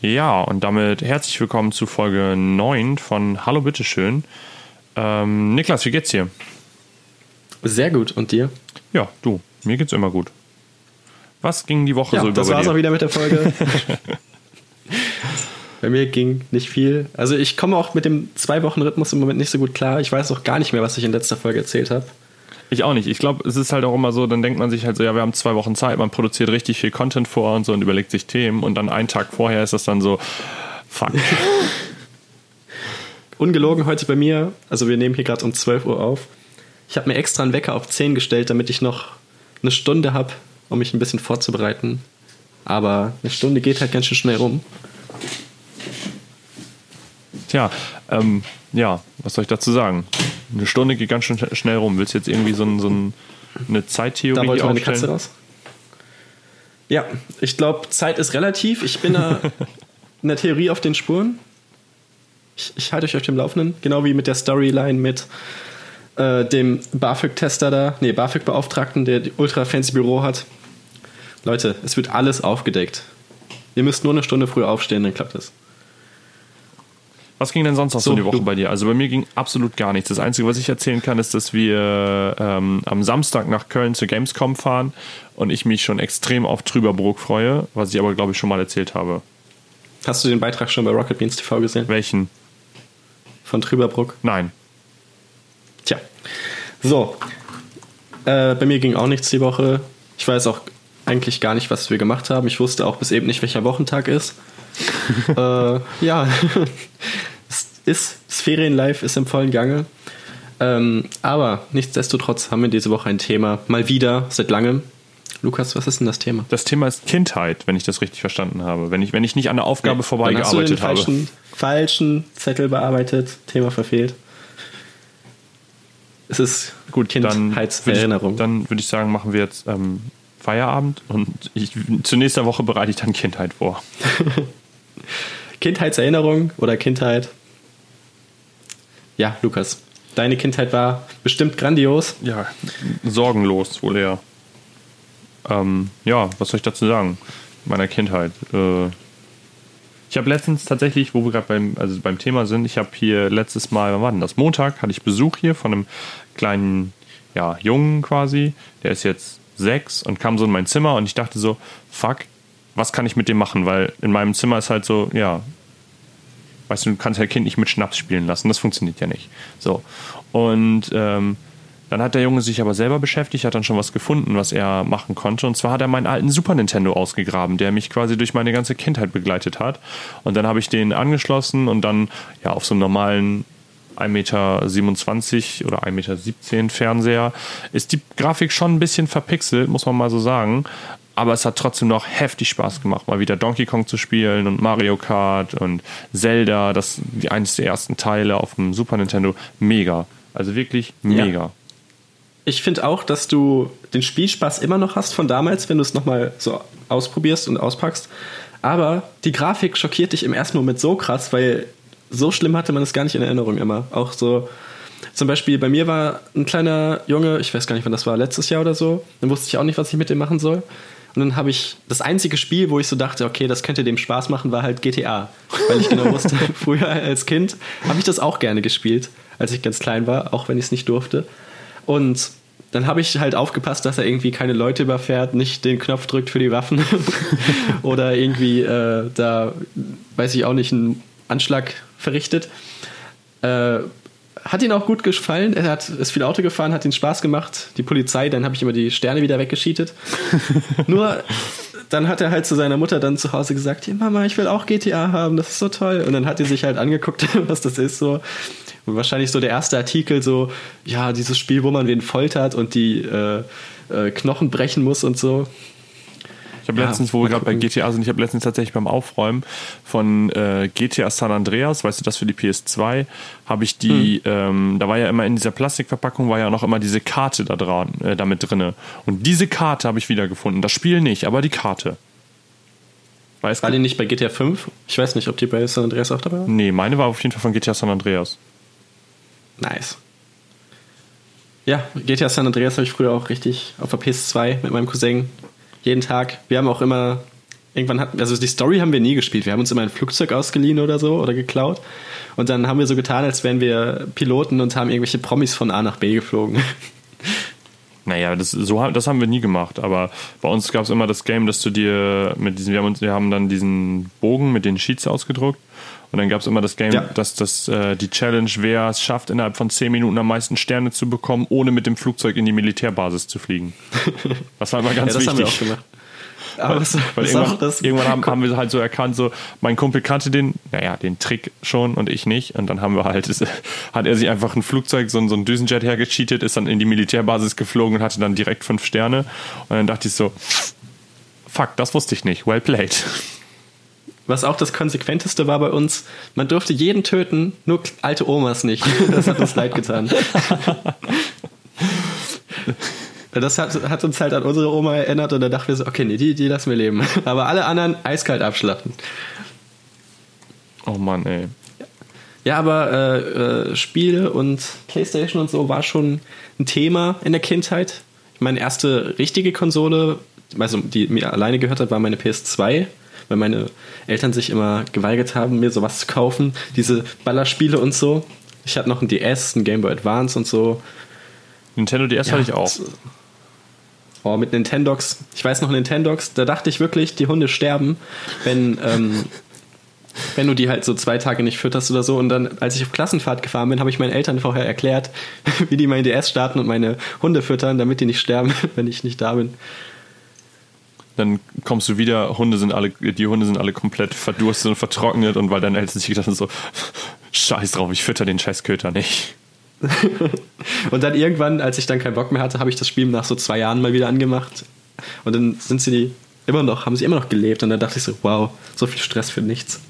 Ja, und damit herzlich willkommen zu Folge 9 von Hallo Bitteschön. Ähm, Niklas, wie geht's dir? Sehr gut. Und dir? Ja, du, mir geht's immer gut. Was ging die Woche ja, so über Das war's dir? auch wieder mit der Folge. Bei mir ging nicht viel. Also ich komme auch mit dem Zwei-Wochen-Rhythmus im Moment nicht so gut klar. Ich weiß auch gar nicht mehr, was ich in letzter Folge erzählt habe. Ich auch nicht. Ich glaube, es ist halt auch immer so, dann denkt man sich halt so, ja, wir haben zwei Wochen Zeit, man produziert richtig viel Content vor und so und überlegt sich Themen und dann einen Tag vorher ist das dann so, fuck. Ungelogen heute bei mir, also wir nehmen hier gerade um 12 Uhr auf. Ich habe mir extra einen Wecker auf 10 gestellt, damit ich noch eine Stunde habe, um mich ein bisschen vorzubereiten. Aber eine Stunde geht halt ganz schön schnell rum. Tja, ähm, ja, was soll ich dazu sagen? Eine Stunde geht ganz schön sch- schnell rum. Willst du jetzt irgendwie so, ein, so ein, eine Da Zeittheorie wollte meine aufstellen? Katze raus. Ja, ich glaube, Zeit ist relativ. Ich bin da in der Theorie auf den Spuren. Ich, ich halte euch auf dem Laufenden. Genau wie mit der Storyline mit äh, dem BAföG-Tester da, nee, BAföG-Beauftragten, der die ultra fancy Büro hat. Leute, es wird alles aufgedeckt. Ihr müsst nur eine Stunde früh aufstehen, dann klappt es. Was ging denn sonst noch so, So, die Woche du- bei dir? Also bei mir ging absolut gar nichts. Das Einzige, was ich erzählen kann, ist, dass wir ähm, am Samstag nach Köln zur Gamescom fahren und ich mich schon extrem auf Trüberbrook freue, was ich aber, glaube ich, schon mal erzählt habe. Hast du den Beitrag schon bei Rocket Beans TV gesehen? Welchen? Von Trüberbruck? Nein. Tja. So. Äh, bei mir ging auch nichts die Woche. Ich weiß auch eigentlich gar nicht, was wir gemacht haben. Ich wusste auch bis eben nicht, welcher Wochentag ist. äh, ja. Ist, das Ferienlife ist im vollen Gange. Ähm, aber nichtsdestotrotz haben wir diese Woche ein Thema. Mal wieder, seit langem. Lukas, was ist denn das Thema? Das Thema ist Kindheit, wenn ich das richtig verstanden habe. Wenn ich, wenn ich nicht an der Aufgabe den vorbeigearbeitet habe. falschen, falschen Zettel bearbeitet. Thema verfehlt. Es ist gut Dann würde ich, Kindheitserinnerung. dann würde ich sagen, machen wir jetzt ähm, Feierabend und ich, zur nächsten Woche bereite ich dann Kindheit vor. Kindheitserinnerung oder Kindheit? Ja, Lukas, deine Kindheit war bestimmt grandios. Ja, sorgenlos wohl eher. Ähm, ja, was soll ich dazu sagen? Meiner Kindheit. Äh, ich habe letztens tatsächlich, wo wir gerade beim, also beim Thema sind, ich habe hier letztes Mal, wann war denn das? Montag hatte ich Besuch hier von einem kleinen ja, Jungen quasi. Der ist jetzt sechs und kam so in mein Zimmer und ich dachte so, fuck, was kann ich mit dem machen? Weil in meinem Zimmer ist halt so, ja, weißt du, du kannst dein Kind nicht mit Schnaps spielen lassen, das funktioniert ja nicht. So. Und ähm, dann hat der Junge sich aber selber beschäftigt, hat dann schon was gefunden, was er machen konnte. Und zwar hat er meinen alten Super Nintendo ausgegraben, der mich quasi durch meine ganze Kindheit begleitet hat. Und dann habe ich den angeschlossen und dann ja auf so einem normalen 1,27 Meter oder 1,17 Meter Fernseher ist die Grafik schon ein bisschen verpixelt, muss man mal so sagen. Aber es hat trotzdem noch heftig Spaß gemacht, mal wieder Donkey Kong zu spielen und Mario Kart und Zelda, das die eines der ersten Teile auf dem Super Nintendo. Mega. Also wirklich Ja. mega. Ich finde auch, dass du den Spielspaß immer noch hast von damals, wenn du es nochmal so ausprobierst und auspackst. Aber die Grafik schockiert dich im ersten Moment so krass, weil so schlimm hatte man es gar nicht in Erinnerung immer. Auch so, zum Beispiel bei mir war ein kleiner Junge, ich weiß gar nicht, wann das war, letztes Jahr oder so. Dann wusste ich auch nicht, was ich mit dem machen soll. Und dann habe ich das einzige Spiel, wo ich so dachte, okay, das könnte dem Spaß machen, war halt GTA. Weil ich genau wusste, früher als Kind habe ich das auch gerne gespielt, als ich ganz klein war, auch wenn ich es nicht durfte. Und dann habe ich halt aufgepasst, dass er irgendwie keine Leute überfährt, nicht den Knopf drückt für die Waffen oder irgendwie äh, da, weiß ich auch nicht, einen Anschlag verrichtet. Äh, hat ihn auch gut gefallen. Er hat, ist viel Auto gefahren, hat ihn Spaß gemacht. Die Polizei, dann habe ich immer die Sterne wieder weggeschietet. Nur dann hat er halt zu seiner Mutter dann zu Hause gesagt, hier Mama, ich will auch GTA haben, das ist so toll. Und dann hat die sich halt angeguckt, was das ist so. Und wahrscheinlich so der erste Artikel so, ja, dieses Spiel, wo man wen foltert und die äh, äh, Knochen brechen muss und so. Ich habe Ja, letztens, wo wir gerade bei. GTA sind, ich habe letztens tatsächlich beim Aufräumen von äh, GTA San Andreas, weißt du, das für die PS2, habe ich die, ähm, da war ja immer in dieser Plastikverpackung, war ja noch immer diese Karte da dran, äh, damit drinne. Und diese Karte habe ich wiedergefunden. Das Spiel nicht, aber die Karte. Weiß War die nicht bei GTA 5? Ich weiß nicht, ob die bei San Andreas auch dabei war. Nee, meine war auf jeden Fall von GTA San Andreas. Nice. Ja, GTA San Andreas habe ich früher auch richtig auf der PS2 mit meinem Cousin jeden Tag. Wir haben auch immer irgendwann hatten, also die Story haben wir nie gespielt. Wir haben uns immer ein Flugzeug ausgeliehen oder so oder geklaut. Und dann haben wir so getan, als wären wir Piloten und haben irgendwelche Promis von A nach B geflogen. Naja, das, so, das haben wir nie gemacht, aber bei uns gab es immer das Game, dass du dir mit diesem, wir haben, uns, wir haben dann diesen Bogen mit den Sheets ausgedruckt und dann gab es immer das Game, ja. dass das äh, die Challenge, wer es schafft, innerhalb von 10 Minuten am meisten Sterne zu bekommen, ohne mit dem Flugzeug in die Militärbasis zu fliegen. Das war immer ganz ja, das wichtig. Haben wir auch gemacht. Aber weil, weil irgendwann, irgendwann haben, haben, wir halt so erkannt, so mein Kumpel kannte den, naja, den Trick schon und ich nicht. Und dann haben wir halt, ist, hat er sich einfach ein Flugzeug, so, so ein Düsenjet hergecheatet, ist dann in die Militärbasis geflogen und hatte dann direkt fünf Sterne. Und dann dachte ich so, fuck, das wusste ich nicht. Well played. Was auch das Konsequenteste war bei uns, man durfte jeden töten, nur alte Omas nicht. Das hat uns leid getan. Das hat, hat, uns halt an unsere Oma erinnert und da dachten wir so, okay, nee, die, die lassen wir leben. Aber alle anderen eiskalt abschlachten. Oh Mann, ey. Ja, aber äh, äh, Spiele und Playstation und so war schon ein Thema in der Kindheit. Meine erste richtige Konsole, also die mir alleine gehört hat, war meine PS2, weil meine Eltern sich immer geweigert haben, mir sowas zu kaufen. Diese Ballerspiele und so. Ich hatte noch ein DS, ein Game Boy Advance und so. Nintendo DS ja, hatte ich auch. Oh, mit Nintendox. Ich weiß noch Nintendox, da dachte ich wirklich, die Hunde sterben, wenn, ähm, wenn du die halt so zwei Tage nicht fütterst oder so. Und dann, als ich auf Klassenfahrt gefahren bin, habe ich meinen Eltern vorher erklärt, wie die mein DS starten und meine Hunde füttern, damit die nicht sterben, wenn ich nicht da bin. Dann kommst du wieder, Hunde sind alle, die Hunde sind alle komplett verdurstet und vertrocknet und weil deine Eltern sich gedacht haben, so, scheiß drauf, ich fütter den Scheißköter nicht. und dann irgendwann, als ich dann keinen Bock mehr hatte, habe ich das Spiel nach so zwei Jahren mal wieder angemacht. Und dann sind sie die immer noch, haben sie immer noch gelebt. Und dann dachte ich so, wow, so viel Stress für nichts.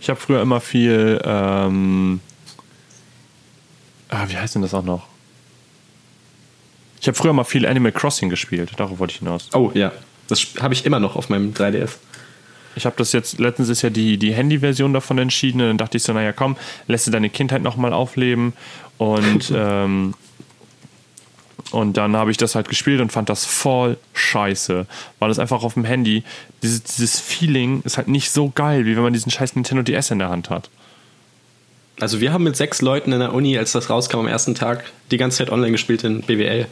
Ich habe früher immer viel, ähm, ah, wie heißt denn das auch noch? Ich habe früher mal viel Animal Crossing gespielt, darauf wollte ich hinaus. Oh ja, das habe ich immer noch auf meinem 3DS. Ich habe das jetzt, letztens ist ja die, die Handy-Version davon entschieden und dann dachte ich so, naja komm, lässt du deine Kindheit nochmal aufleben und, ähm, und dann habe ich das halt gespielt und fand das voll scheiße, weil es einfach auf dem Handy, dieses, dieses Feeling ist halt nicht so geil, wie wenn man diesen scheiß Nintendo DS in der Hand hat. Also wir haben mit sechs Leuten in der Uni, als das rauskam am ersten Tag, die ganze Zeit online gespielt in BWL.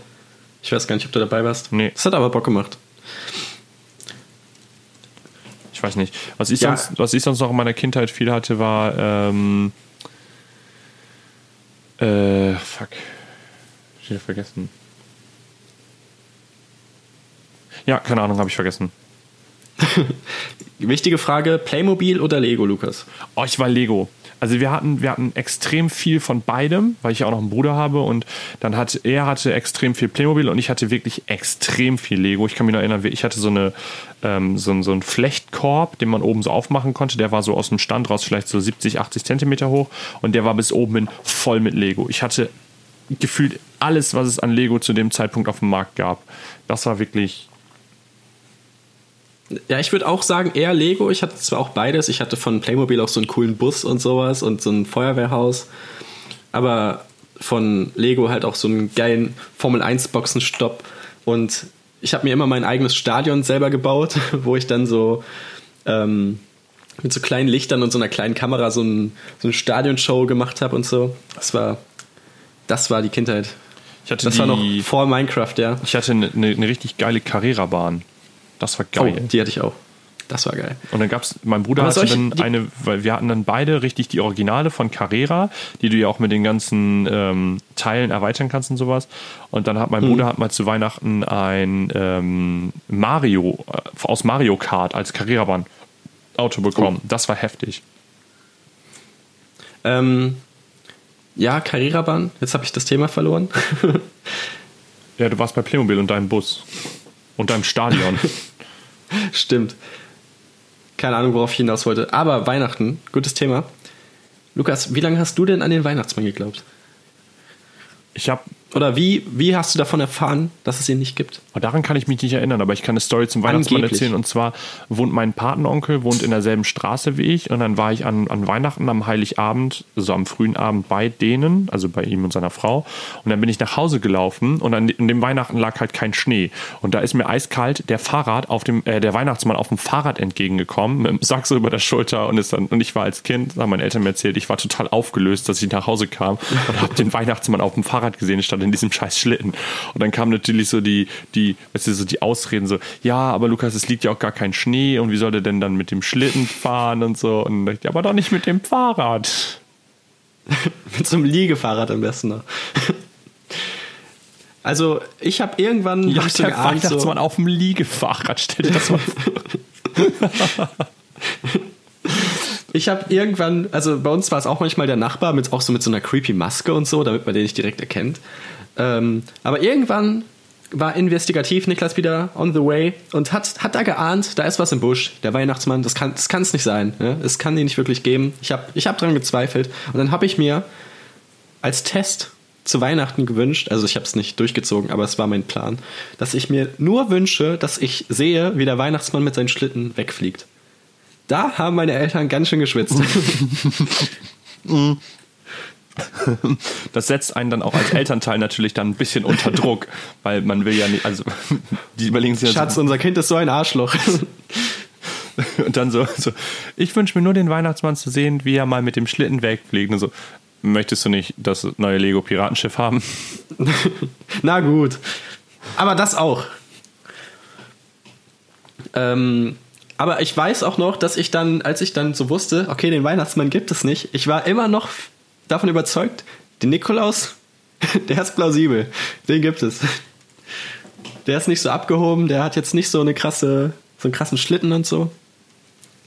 Ich weiß gar nicht, ob du dabei warst. Nee. Das hat aber Bock gemacht. Ich weiß nicht. Was ich, ja. sonst, was ich sonst noch in meiner Kindheit viel hatte, war. Ähm, äh, fuck. Ich habe vergessen. Ja, keine Ahnung, habe ich vergessen. Wichtige Frage: Playmobil oder Lego, Lukas? Oh, ich war Lego. Also wir hatten, wir hatten extrem viel von beidem, weil ich ja auch noch einen Bruder habe und dann hat er hatte extrem viel Playmobil und ich hatte wirklich extrem viel Lego. Ich kann mich noch erinnern, ich hatte so eine ähm, so, so einen Flechtkorb, den man oben so aufmachen konnte. Der war so aus dem Stand raus vielleicht so 70, 80 Zentimeter hoch und der war bis oben hin voll mit Lego. Ich hatte gefühlt alles, was es an Lego zu dem Zeitpunkt auf dem Markt gab. Das war wirklich ja, ich würde auch sagen, eher Lego. Ich hatte zwar auch beides. Ich hatte von Playmobil auch so einen coolen Bus und sowas und so ein Feuerwehrhaus. Aber von Lego halt auch so einen geilen Formel 1 Boxenstopp. Und ich habe mir immer mein eigenes Stadion selber gebaut, wo ich dann so ähm, mit so kleinen Lichtern und so einer kleinen Kamera so, ein, so eine Stadionshow gemacht habe und so. Das war, das war die Kindheit. das die, war noch vor Minecraft, ja. Ich hatte eine, eine richtig geile Carrera-Bahn. Das war geil. Oh, die hatte ich auch. Das war geil. Und dann gab es, mein Bruder hatte dann eine, weil wir hatten dann beide richtig die Originale von Carrera, die du ja auch mit den ganzen ähm, Teilen erweitern kannst und sowas. Und dann hat mein mhm. Bruder hat mal zu Weihnachten ein ähm, Mario, äh, aus Mario Kart als Carrera-Bahn Auto bekommen. Oh. Das war heftig. Ähm, ja, Carrera-Bahn. Jetzt habe ich das Thema verloren. ja, du warst bei Playmobil und deinem Bus. Und deinem Stadion. Stimmt. Keine Ahnung, worauf ich hinaus wollte. Aber Weihnachten, gutes Thema. Lukas, wie lange hast du denn an den Weihnachtsmann geglaubt? Ich habe Oder wie, wie hast du davon erfahren, dass es ihn nicht gibt? Oh, daran kann ich mich nicht erinnern, aber ich kann eine Story zum Weihnachtsmann Angeblich. erzählen. Und zwar wohnt mein Patenonkel, wohnt in derselben Straße wie ich. Und dann war ich an, an Weihnachten am Heiligabend, so am frühen Abend bei denen, also bei ihm und seiner Frau. Und dann bin ich nach Hause gelaufen und an, in dem Weihnachten lag halt kein Schnee. Und da ist mir eiskalt der Fahrrad auf dem, äh, der Weihnachtsmann auf dem Fahrrad entgegengekommen, mit dem Sack so über der Schulter und ist dann, und ich war als Kind, haben meine Eltern mir erzählt, ich war total aufgelöst, dass ich nach Hause kam und habe den Weihnachtsmann auf dem Fahrrad gesehen, statt in diesem scheiß Schlitten. Und dann kamen natürlich so die, die, weißt du, so die Ausreden so, ja, aber Lukas, es liegt ja auch gar kein Schnee und wie soll der denn dann mit dem Schlitten fahren und so. Und ich, aber doch nicht mit dem Fahrrad. Mit so einem Liegefahrrad am besten noch. Also, ich habe irgendwann Ja, so der geahnt, so, Weihnachtsmann auf dem Liegefahrrad, stell dir das mal vor. Ich habe irgendwann, also bei uns war es auch manchmal der Nachbar mit auch so mit so einer creepy Maske und so, damit man den nicht direkt erkennt. Ähm, aber irgendwann war investigativ Niklas wieder on the way und hat, hat da geahnt, da ist was im Busch. Der Weihnachtsmann, das kann es kann's nicht sein. Ne? Es kann ihn nicht wirklich geben. Ich habe ich hab dran gezweifelt. Und dann habe ich mir als Test zu Weihnachten gewünscht, also ich habe es nicht durchgezogen, aber es war mein Plan, dass ich mir nur wünsche, dass ich sehe, wie der Weihnachtsmann mit seinen Schlitten wegfliegt. Da haben meine Eltern ganz schön geschwitzt. Das setzt einen dann auch als Elternteil natürlich dann ein bisschen unter Druck, weil man will ja nicht, also die überlegen sich ja Schatz, unser Kind ist so ein Arschloch. so, und dann so, so ich wünsche mir nur den Weihnachtsmann zu sehen, wie er mal mit dem Schlitten wegfliegt und so. Möchtest du nicht das neue Lego Piratenschiff haben? Na gut. Aber das auch. Ähm, aber ich weiß auch noch, dass ich dann, als ich dann so wusste, okay, den Weihnachtsmann gibt es nicht, ich war immer noch davon überzeugt, den Nikolaus, der ist plausibel. Den gibt es. Der ist nicht so abgehoben, der hat jetzt nicht so eine krasse, so einen krassen Schlitten und so.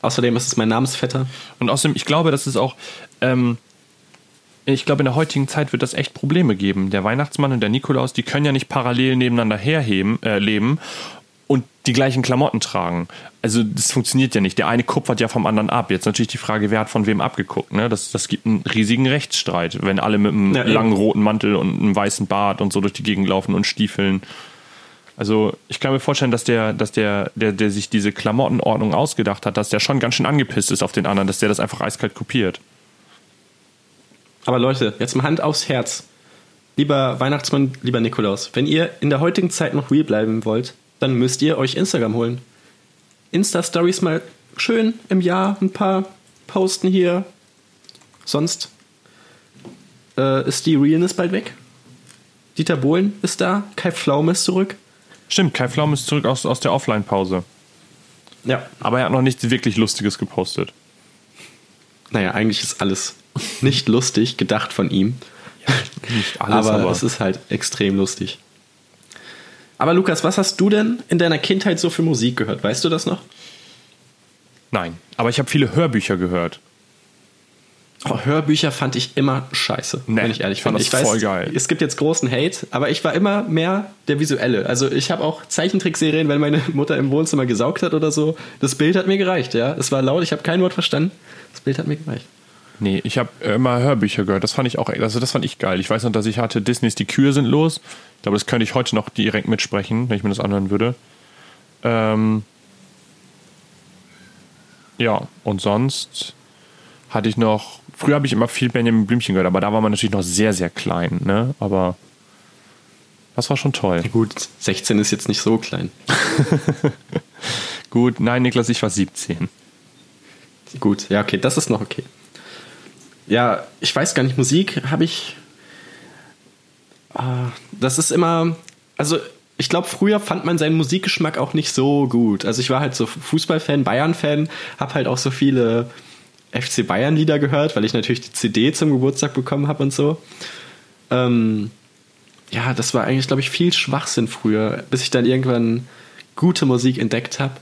Außerdem ist es mein Namensvetter. Und außerdem, ich glaube, das ist auch, ähm, ich glaube, in der heutigen Zeit wird das echt Probleme geben. Der Weihnachtsmann und der Nikolaus, die können ja nicht parallel nebeneinander herheben, äh, leben die gleichen Klamotten tragen. Also das funktioniert ja nicht. Der eine kupfert ja vom anderen ab. Jetzt natürlich die Frage, wer hat von wem abgeguckt. Ne? Das, das gibt einen riesigen Rechtsstreit, wenn alle mit einem Ja, langen roten Mantel und einem weißen Bart und so durch die Gegend laufen und Stiefeln. Also ich kann mir vorstellen, dass der, dass der, der, der sich diese Klamottenordnung ausgedacht hat, dass der schon ganz schön angepisst ist auf den anderen, dass der das einfach eiskalt kopiert. Aber Leute, jetzt mal Hand aufs Herz. Lieber Weihnachtsmann, lieber Nikolaus, wenn ihr in der heutigen Zeit noch real bleiben wollt, dann müsst ihr euch Instagram holen. Insta-Stories mal schön im Jahr ein paar posten hier. Sonst äh, ist die Realness bald weg. Dieter Bohlen ist da, Kai Pflaume ist zurück. Stimmt, Kai Pflaum ist zurück aus, aus der Offline-Pause. Ja. Aber er hat noch nichts wirklich Lustiges gepostet. Naja, eigentlich ist alles nicht lustig gedacht von ihm. Nicht alles, aber, aber, es ist halt extrem lustig. Aber Lukas, was hast du denn in deiner Kindheit so für Musik gehört? Weißt du das noch? Nein, aber ich habe viele Hörbücher gehört. Oh, Hörbücher fand ich immer scheiße, Nee, wenn ich ehrlich ich fand das voll geil. Es gibt jetzt großen Hate, aber ich war immer mehr der Visuelle. Also ich habe auch Zeichentrickserien, wenn meine Mutter im Wohnzimmer gesaugt hat oder so. Das Bild hat mir gereicht, ja. Es war laut, ich habe kein Wort verstanden. Das Bild hat mir gereicht. Nee, ich habe immer Hörbücher gehört. Das fand ich auch, also das fand ich geil. Ich weiß noch, dass ich hatte Disneys Die Kühe sind los. Ich glaube, das könnte ich heute noch direkt mitsprechen, wenn ich mir das anhören würde. Ähm ja, und sonst hatte ich noch, früher habe ich immer viel Benjamin Blümchen gehört, aber da war man natürlich noch sehr, sehr klein, ne? Aber das war schon toll. Gut, 16 ist jetzt nicht so klein. Gut, nein, Niklas, ich war 17. Gut, ja, okay, das ist noch okay. Ja, ich weiß gar nicht, Musik habe ich. Ah, Das ist immer. Also, ich glaube, früher fand man seinen Musikgeschmack auch nicht so gut. Also, ich war halt so Fußballfan, Bayern-Fan, habe halt auch so viele FC Bayern-Lieder gehört, weil ich natürlich die CD zum Geburtstag bekommen habe und so. Ähm, ja, das war eigentlich, glaube ich, viel Schwachsinn früher, bis ich dann irgendwann gute Musik entdeckt habe.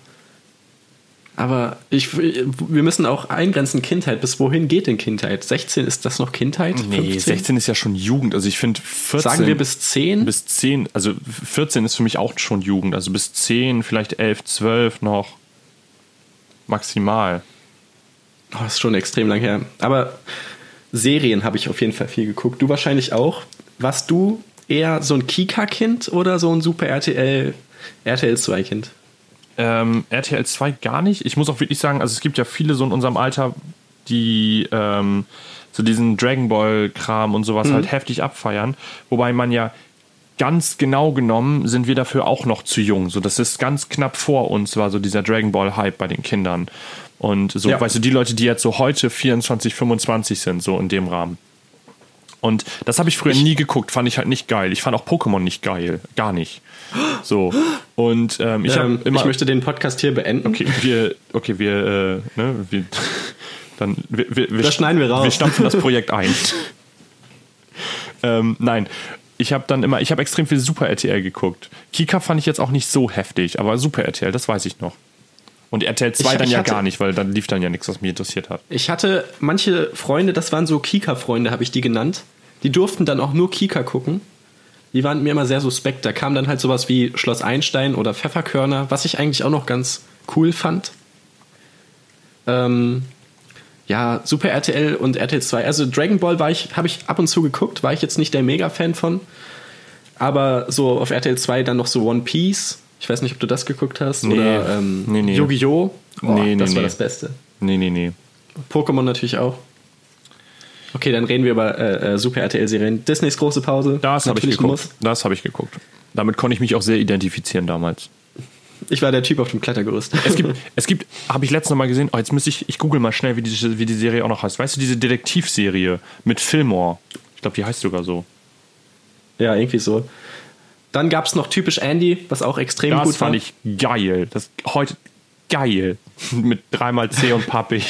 Aber ich, wir müssen auch eingrenzen Kindheit. Bis wohin geht denn Kindheit? 16 ist das noch Kindheit? Nee, 15? 16 ist ja schon Jugend. Also ich finde 14. Sagen wir bis 10? bis 10, also 14 ist für mich auch schon Jugend. Also bis 10, vielleicht 11, 12 noch maximal. Oh, das ist schon extrem lang her. Aber Serien habe ich auf jeden Fall viel geguckt. Du wahrscheinlich auch. Warst du eher so ein Kika-Kind oder so ein Super RTL, RTL 2-Kind? Ähm, RTL 2 gar nicht. Ich muss auch wirklich sagen, also es gibt ja viele so in unserem Alter, die ähm, so diesen Dragon Ball-Kram und sowas halt heftig abfeiern. Wobei man ja ganz genau genommen sind wir dafür auch noch zu jung. So, das ist ganz knapp vor uns, war so dieser Dragon Ball-Hype bei den Kindern. Und so, Ja. weißt du, die Leute, die jetzt so heute 24, 25 sind, so in dem Rahmen. Und das habe ich früher nie geguckt, fand ich halt nicht geil. Ich fand auch Pokémon nicht geil, gar nicht. So. Und ähm, ich habe ähm, immer. ich möchte den Podcast hier beenden. Okay, wir, okay, wir, äh, ne, wir, dann, wir, wir, wir, Das schneiden wir raus. Wir stampfen das Projekt ein. ähm, nein, ich habe dann immer, ich habe extrem viel Super RTL geguckt. Kika fand ich jetzt auch nicht so heftig, aber Super RTL, das weiß ich noch. Und RTL 2 Ich- dann ich ja hatte- gar nicht, weil dann lief dann ja nichts, was mich interessiert hat. Ich hatte manche Freunde, das waren so Kika-Freunde, habe ich die genannt. Die durften dann auch nur Kika gucken. Die waren mir immer sehr suspekt. Da kam dann halt sowas wie Schloss Einstein oder Pfefferkörner, was ich eigentlich auch noch ganz cool fand. Ähm, ja, Super RTL und RTL 2. Also Dragon Ball war ich, habe ich ab und zu geguckt, war ich jetzt nicht der Mega-Fan von. Aber so auf RTL 2 dann noch so One Piece. Ich weiß nicht, ob du das geguckt hast. Nee. Oder ähm, Nee, nee. Yu-Gi-Oh! Boah, Nee, nee, das war das Beste. Nee, nee, nee. Pokémon natürlich auch. Okay, dann reden wir über äh, äh, Super RTL-Serien. Disneys große Pause. Das habe ich geguckt. Das habe ich geguckt. Damit konnte ich mich auch sehr identifizieren damals. muss. Ich war der Typ auf dem Klettergerüst. Es gibt, es gibt, habe ich letztens noch mal gesehen, oh, jetzt müsste ich, ich google mal schnell, wie die, wie die Serie auch noch heißt. Weißt du, diese Detektivserie mit Fillmore? Ich glaube, die heißt sogar so. ja, irgendwie so. Dann gab es noch typisch Andy, was auch extrem Das gut fand war. ich geil. Das heute geil. mit dreimal C und pappig.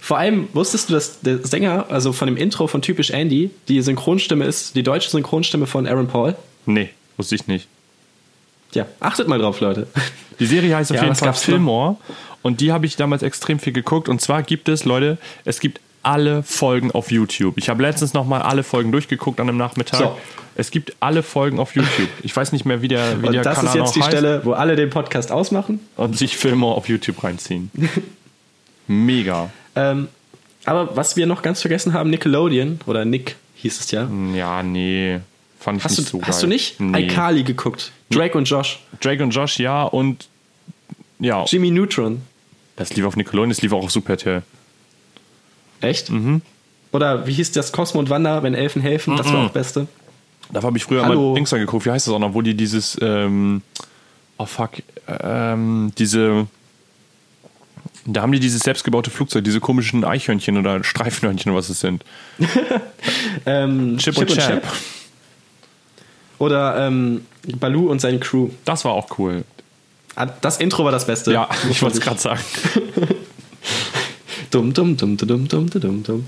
Vor allem wusstest du, dass der Sänger, also von dem Intro von typisch Andy, die Synchronstimme ist, die deutsche Synchronstimme von Aaron Paul. Nee, wusste ich nicht. Ja, achtet mal drauf, Leute. Die Serie heißt auf Ja, jeden Fall noch? Fillmore. Und die habe ich damals extrem viel geguckt. Und zwar gibt es, Leute, es gibt alle Folgen auf YouTube. Ich habe letztens noch mal alle Folgen durchgeguckt an einem Nachmittag. So. Es gibt alle Folgen auf YouTube. Ich weiß nicht mehr, wie der, wie Und der das Kanal ist jetzt die heißt. Stelle, wo alle den Podcast ausmachen. Und sich Fillmore auf YouTube reinziehen. Mega. Ähm, aber was wir noch ganz vergessen haben, Nickelodeon, oder Nick hieß es ja. Ja, nee. Fand ich Hast nicht du, so geil. hast du nicht Nee. iCarly geguckt? Drake und Josh. Drake und Josh, ja. Und ja, Jimmy Neutron. das lief auf Nickelodeon, das lief auch auf Super RTL. Echt? Oder wie hieß das Cosmo und Wanda, wenn Elfen helfen? Das war auch das Beste. Da habe ich früher Hallo. mal Dings angeguckt. Wie heißt das auch noch? Wo die dieses, ähm, oh fuck, ähm, diese, da haben die dieses selbstgebaute Flugzeug, diese komischen Eichhörnchen oder Streifenhörnchen oder was es sind. Ähm, Chip, und Chap. Oder ähm, Baloo und seine Crew. Das war auch cool. Ah, Das Intro war das Beste. Ja, ich wollte es gerade sagen. Dumm, dumm, dumm, dumm, dumm, dumm, dumm.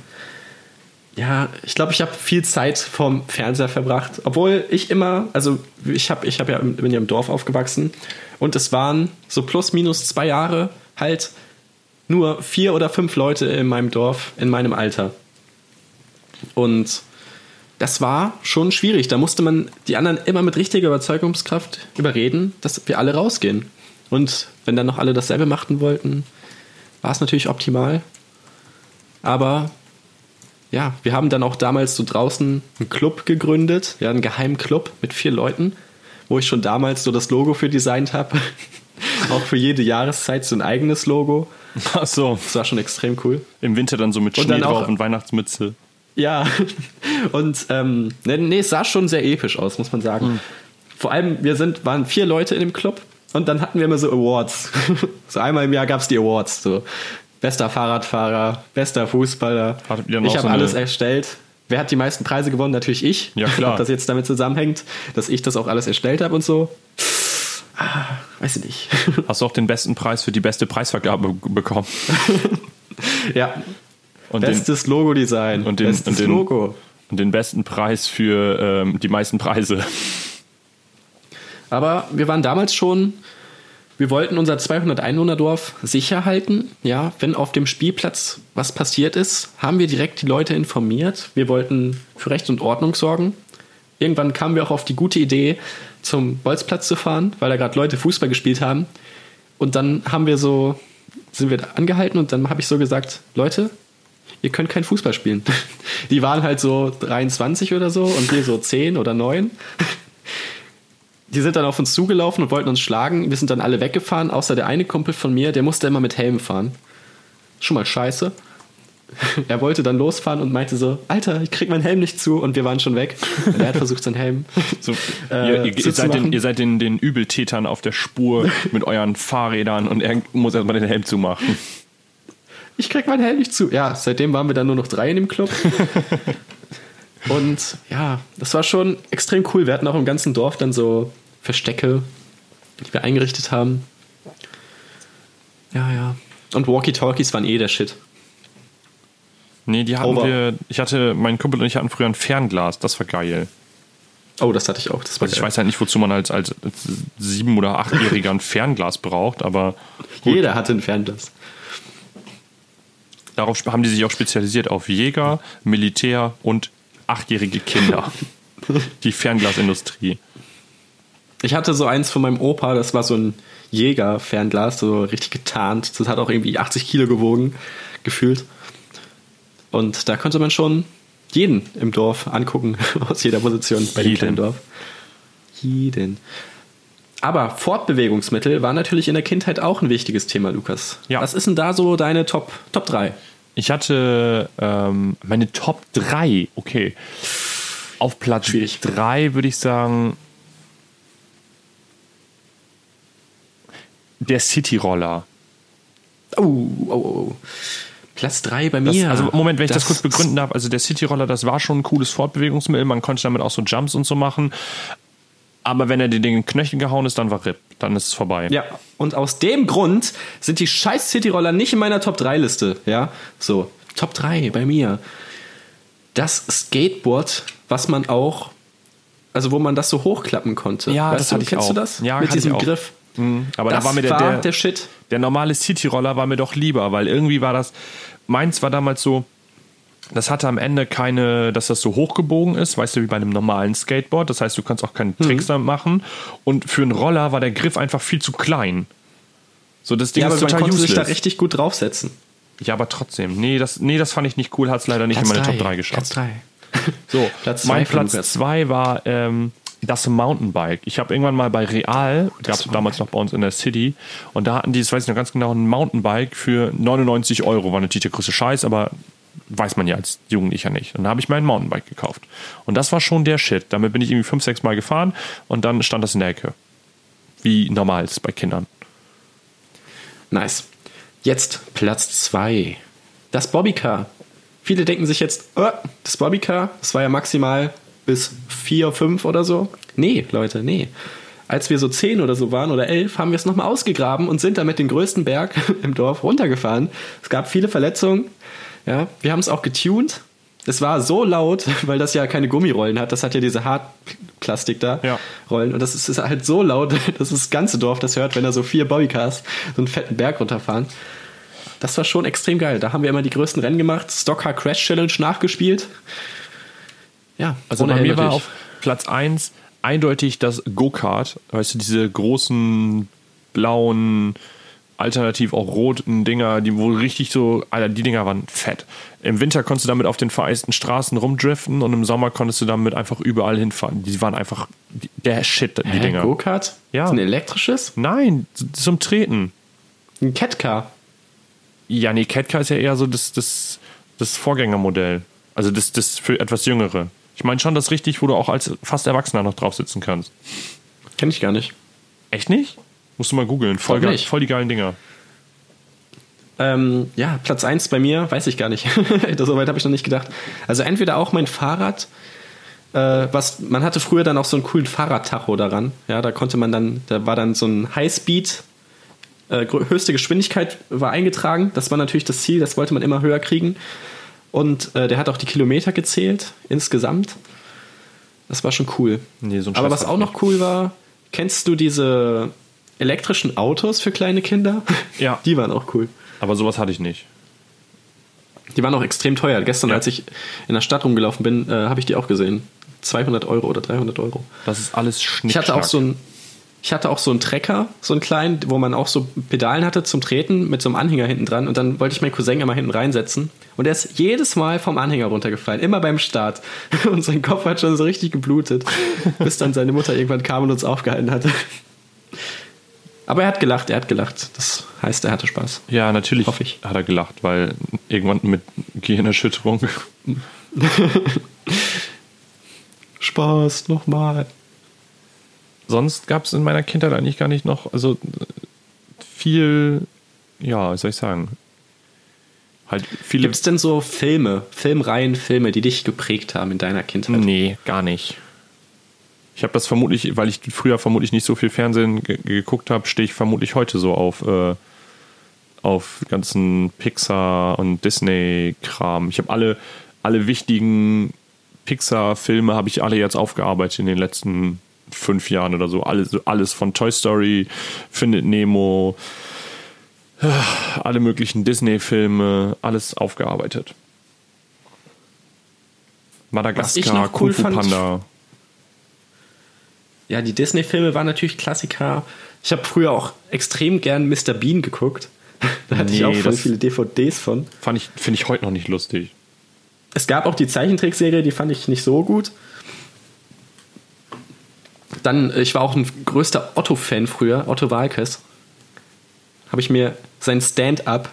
Ja, ich glaube, ich habe viel Zeit vom Fernseher verbracht. Obwohl ich immer, also ich, hab, ich hab ja, bin ja im Dorf aufgewachsen und es waren so plus minus zwei Jahre halt nur vier oder fünf Leute in meinem Dorf in meinem Alter. Und das war schon schwierig. Da musste man die anderen immer mit richtiger Überzeugungskraft überreden, dass wir alle rausgehen. Und wenn dann noch alle dasselbe machen wollten, war es natürlich optimal. Aber ja, wir haben dann auch damals so draußen einen Club gegründet, ja, einen geheimen Club mit vier Leuten, wo ich schon damals so das Logo für designt habe. auch für jede Jahreszeit so ein eigenes Logo. Ach so. Das war schon extrem cool. Im Winter dann so mit Und Schnee auch- drauf und Weihnachtsmütze. Ja, und ähm, nee, nee, es sah schon sehr episch aus, muss man sagen. Vor allem, wir sind, waren vier Leute in dem Club und dann hatten wir immer so Awards. so einmal im Jahr gab es die Awards. So bester Fahrradfahrer, bester Fußballer. Ich habe so alles erstellt. Wer hat die meisten Preise gewonnen? Natürlich ich. Ja, klar. Ob das jetzt damit zusammenhängt, dass ich das auch alles erstellt habe und so. Ah, weiß ich nicht. Hast du auch den besten Preis für die beste Preisvergabe bekommen? ja, Und bestes Logo-Design. und den, bestes und den, Logo. Und den besten Preis für ähm, die meisten Preise. Aber wir waren damals schon, wir wollten unser 200 Einwohner-Dorf sicher halten. Ja, wenn auf dem Spielplatz was passiert ist, haben wir direkt die Leute informiert. Wir wollten für Recht und Ordnung sorgen. Irgendwann kamen wir auch auf die gute Idee, zum Bolzplatz zu fahren, weil da gerade Leute Fußball gespielt haben. Und dann haben wir so, sind wir angehalten und dann habe ich so gesagt, Leute, ihr könnt kein Fußball spielen. Die waren halt so 23 oder so und wir so 10 oder 9. Die sind dann auf uns zugelaufen und wollten uns schlagen. Wir sind dann alle weggefahren, außer der eine Kumpel von mir, der musste immer mit Helm fahren. Schon mal scheiße. Er wollte dann losfahren und meinte so, Alter, ich krieg meinen Helm nicht zu und wir waren schon weg. Und er hat versucht, seinen Helm so, äh, ihr, ihr, seid den, ihr, seid den, den Übeltätern auf der Spur mit euren Fahrrädern und er muss erstmal den Helm zumachen. Ich krieg meinen Helm nicht zu. Ja, seitdem waren wir dann nur noch drei in dem Club. Und ja, das war schon extrem cool. Wir hatten auch im ganzen Dorf dann so Verstecke, die wir eingerichtet haben. Ja, ja. Und Walkie-Talkies waren eh der Shit. Nee, die hatten Over. wir. Ich hatte, mein Kumpel und ich hatten früher ein Fernglas, das war geil. Oh, das hatte ich auch. Das war ich weiß halt nicht, wozu man als, als sieben- oder achtjähriger ein Fernglas braucht, aber. Gut. Jeder hatte ein Fernglas. Darauf haben die sich auch spezialisiert auf Jäger, Militär und achtjährige Kinder. die Fernglasindustrie. Ich hatte so eins von meinem Opa, das war so ein Jäger-Fernglas, so richtig getarnt. Das hat auch irgendwie 80 Kilo gewogen, gefühlt. Und da konnte man schon jeden im Dorf angucken, aus jeder Position bei jedem Dorf. Jeden. Aber Fortbewegungsmittel war natürlich in der Kindheit auch ein wichtiges Thema, Lukas. Ja. Was ist denn da so deine Top, Top 3? Ich hatte ähm, meine Top 3, okay. Auf Platz 3 würde ich sagen, der City-Roller. Oh, oh, oh. Platz 3 bei mir. Das, also Moment, wenn ich das, das kurz begründen darf, also der City-Roller, das war schon ein cooles Fortbewegungsmittel, man konnte damit auch so Jumps und so machen. Aber wenn er dir den Knöchel gehauen ist, dann war RIP. Dann ist es vorbei. Ja, und aus dem Grund sind die scheiß City-Roller nicht in meiner Top-3-Liste. Ja, so. Top 3 bei mir. Das Skateboard, was man auch, also wo man das so hochklappen konnte. Ja, weißt das du, hatte kennst ich auch. du das? Ja, Mit diesem Griff. Mhm. Aber das da war mir der, war der, der Shit. Der normale City-Roller war mir doch lieber, weil irgendwie war das, meins war damals so, das hatte am Ende keine, dass das so hochgebogen ist, weißt du, wie bei einem normalen Skateboard. Das heißt, du kannst auch keine mhm. Tricks damit machen. Und für einen Roller war der Griff einfach viel zu klein. So, das Ding ja, ist aber total man konnte useless. sich da richtig gut draufsetzen. Ja, aber trotzdem. Nee, das, nee, das fand ich nicht cool, hat es leider nicht Platz in meine drei. Top 3 geschafft. Platz 3. So, Platz mein Platz 2 war ähm, das Mountainbike. Ich habe irgendwann mal bei Real, gab es damals noch bei uns in der City, und da hatten die, das weiß ich noch ganz genau, ein Mountainbike für 99 Euro. War natürlich der größte Scheiß, aber weiß man ja als Jugendlicher nicht. Und da habe ich mein Mountainbike gekauft. Und das war schon der Shit. Damit bin ich irgendwie fünf, sechs Mal gefahren und dann stand das in der Ecke. Wie normal ist bei Kindern. Nice. Jetzt Platz 2. Das Bobbycar. Viele denken sich jetzt, oh, das Bobbycar, das war ja maximal bis 4, 5 oder so. Nee, Leute, nee. Als wir so 10 oder so waren oder 11, haben wir es nochmal ausgegraben und sind damit den größten Berg im Dorf runtergefahren. Es gab viele Verletzungen. Ja, wir haben es auch getuned. Es war so laut, weil das ja keine Gummirollen hat. Das hat ja diese Hartplastik da Ja. Rollen. Und das ist, ist halt so laut, dass das ganze Dorf das hört, wenn da so vier Bobbycars so einen fetten Berg runterfahren. Das war schon extrem geil. Da haben wir immer die größten Rennen gemacht. Stockcar Crash Challenge nachgespielt. Ja, Also bei mir war auf Platz 1 eindeutig das Go-Kart. Weißt du, diese großen, blauen, alternativ auch roten Dinger, die wohl richtig so, Alter, die Dinger waren fett. Im Winter konntest du damit auf den vereisten Straßen rumdriften und im Sommer konntest du damit einfach überall hinfahren. Die waren einfach der Shit, die Hä, Dinger. Go-Kart? Ja. Ist ein elektrisches? Nein, zum Treten. Ein Catcar. Ja, nee, Catcar ist ja eher so das, das, das Vorgängermodell. Also das, das für etwas Jüngere. Ich meine schon das richtig, wo du auch als fast Erwachsener noch drauf sitzen kannst. Kenn ich gar nicht. Echt nicht? Musst du mal googeln. Voll, nicht. voll die geilen Dinger. Ähm, ja, Platz 1 bei mir, weiß ich gar nicht. so weit habe ich noch nicht gedacht. Also entweder auch mein Fahrrad, äh, was man hatte früher dann auch so einen coolen Fahrradtacho daran. Ja, da konnte man dann, da war dann so ein Highspeed, äh, höchste Geschwindigkeit war eingetragen. Das war natürlich das Ziel, das wollte man immer höher kriegen. Und äh, der hat auch die Kilometer gezählt insgesamt. Das war schon cool. Nee, so Aber was auch noch cool war, kennst du diese elektrischen Autos für kleine Kinder? Ja. Die waren auch cool. Aber sowas hatte ich nicht. Die waren auch extrem teuer. Gestern, Ja. als ich in der Stadt rumgelaufen bin, äh, habe ich die auch gesehen. 200 Euro oder 300 Euro. Das ist alles Ich Schnickschnack. hatte auch so ein, Ich hatte auch so einen Trecker, so einen kleinen, wo man auch so Pedalen hatte zum Treten mit so einem Anhänger hinten dran. Und dann wollte ich meinen Cousin immer hinten reinsetzen. Und er ist jedes Mal vom Anhänger runtergefallen, immer beim Start. Und sein Kopf hat schon so richtig geblutet, bis dann seine Mutter irgendwann kam und uns aufgehalten hatte. Aber er hat gelacht, er hat gelacht. Das heißt, er hatte Spaß. Ja, natürlich Hoffe ich. hat er gelacht, weil irgendwann mit Gehirnerschütterung. Spaß, nochmal. Sonst gab es in meiner Kindheit eigentlich gar nicht noch, also viel, ja, wie soll ich sagen, halt viele. Gibt es denn so Filme, Filmreihen, Filme, die dich geprägt haben in deiner Kindheit? Nee, gar nicht. Ich habe das vermutlich, weil ich früher vermutlich nicht so viel Fernsehen ge geguckt habe, stehe ich vermutlich heute so auf, äh, auf ganzen Pixar und Disney-Kram. Ich habe alle, alle wichtigen Pixar-Filme habe ich alle jetzt aufgearbeitet in den letzten fünf Jahren oder so. Alles, alles von Toy Story, Findet Nemo, alle möglichen Disney-Filme, alles aufgearbeitet. Was ich Madagaskar, noch cool Kung Fu fand- Panda. Ja, die Disney-Filme waren natürlich Klassiker. Ich habe früher auch extrem gern Mr. Bean geguckt. Da hatte ich Nee, auch voll viele DVDs von. Fand ich, finde ich heute noch nicht lustig. Es gab auch die Zeichentrickserie, die fand ich nicht so gut. Dann, äh, ich war auch ein größter Otto-Fan früher, Otto Walkes. Habe ich mir sein Stand-up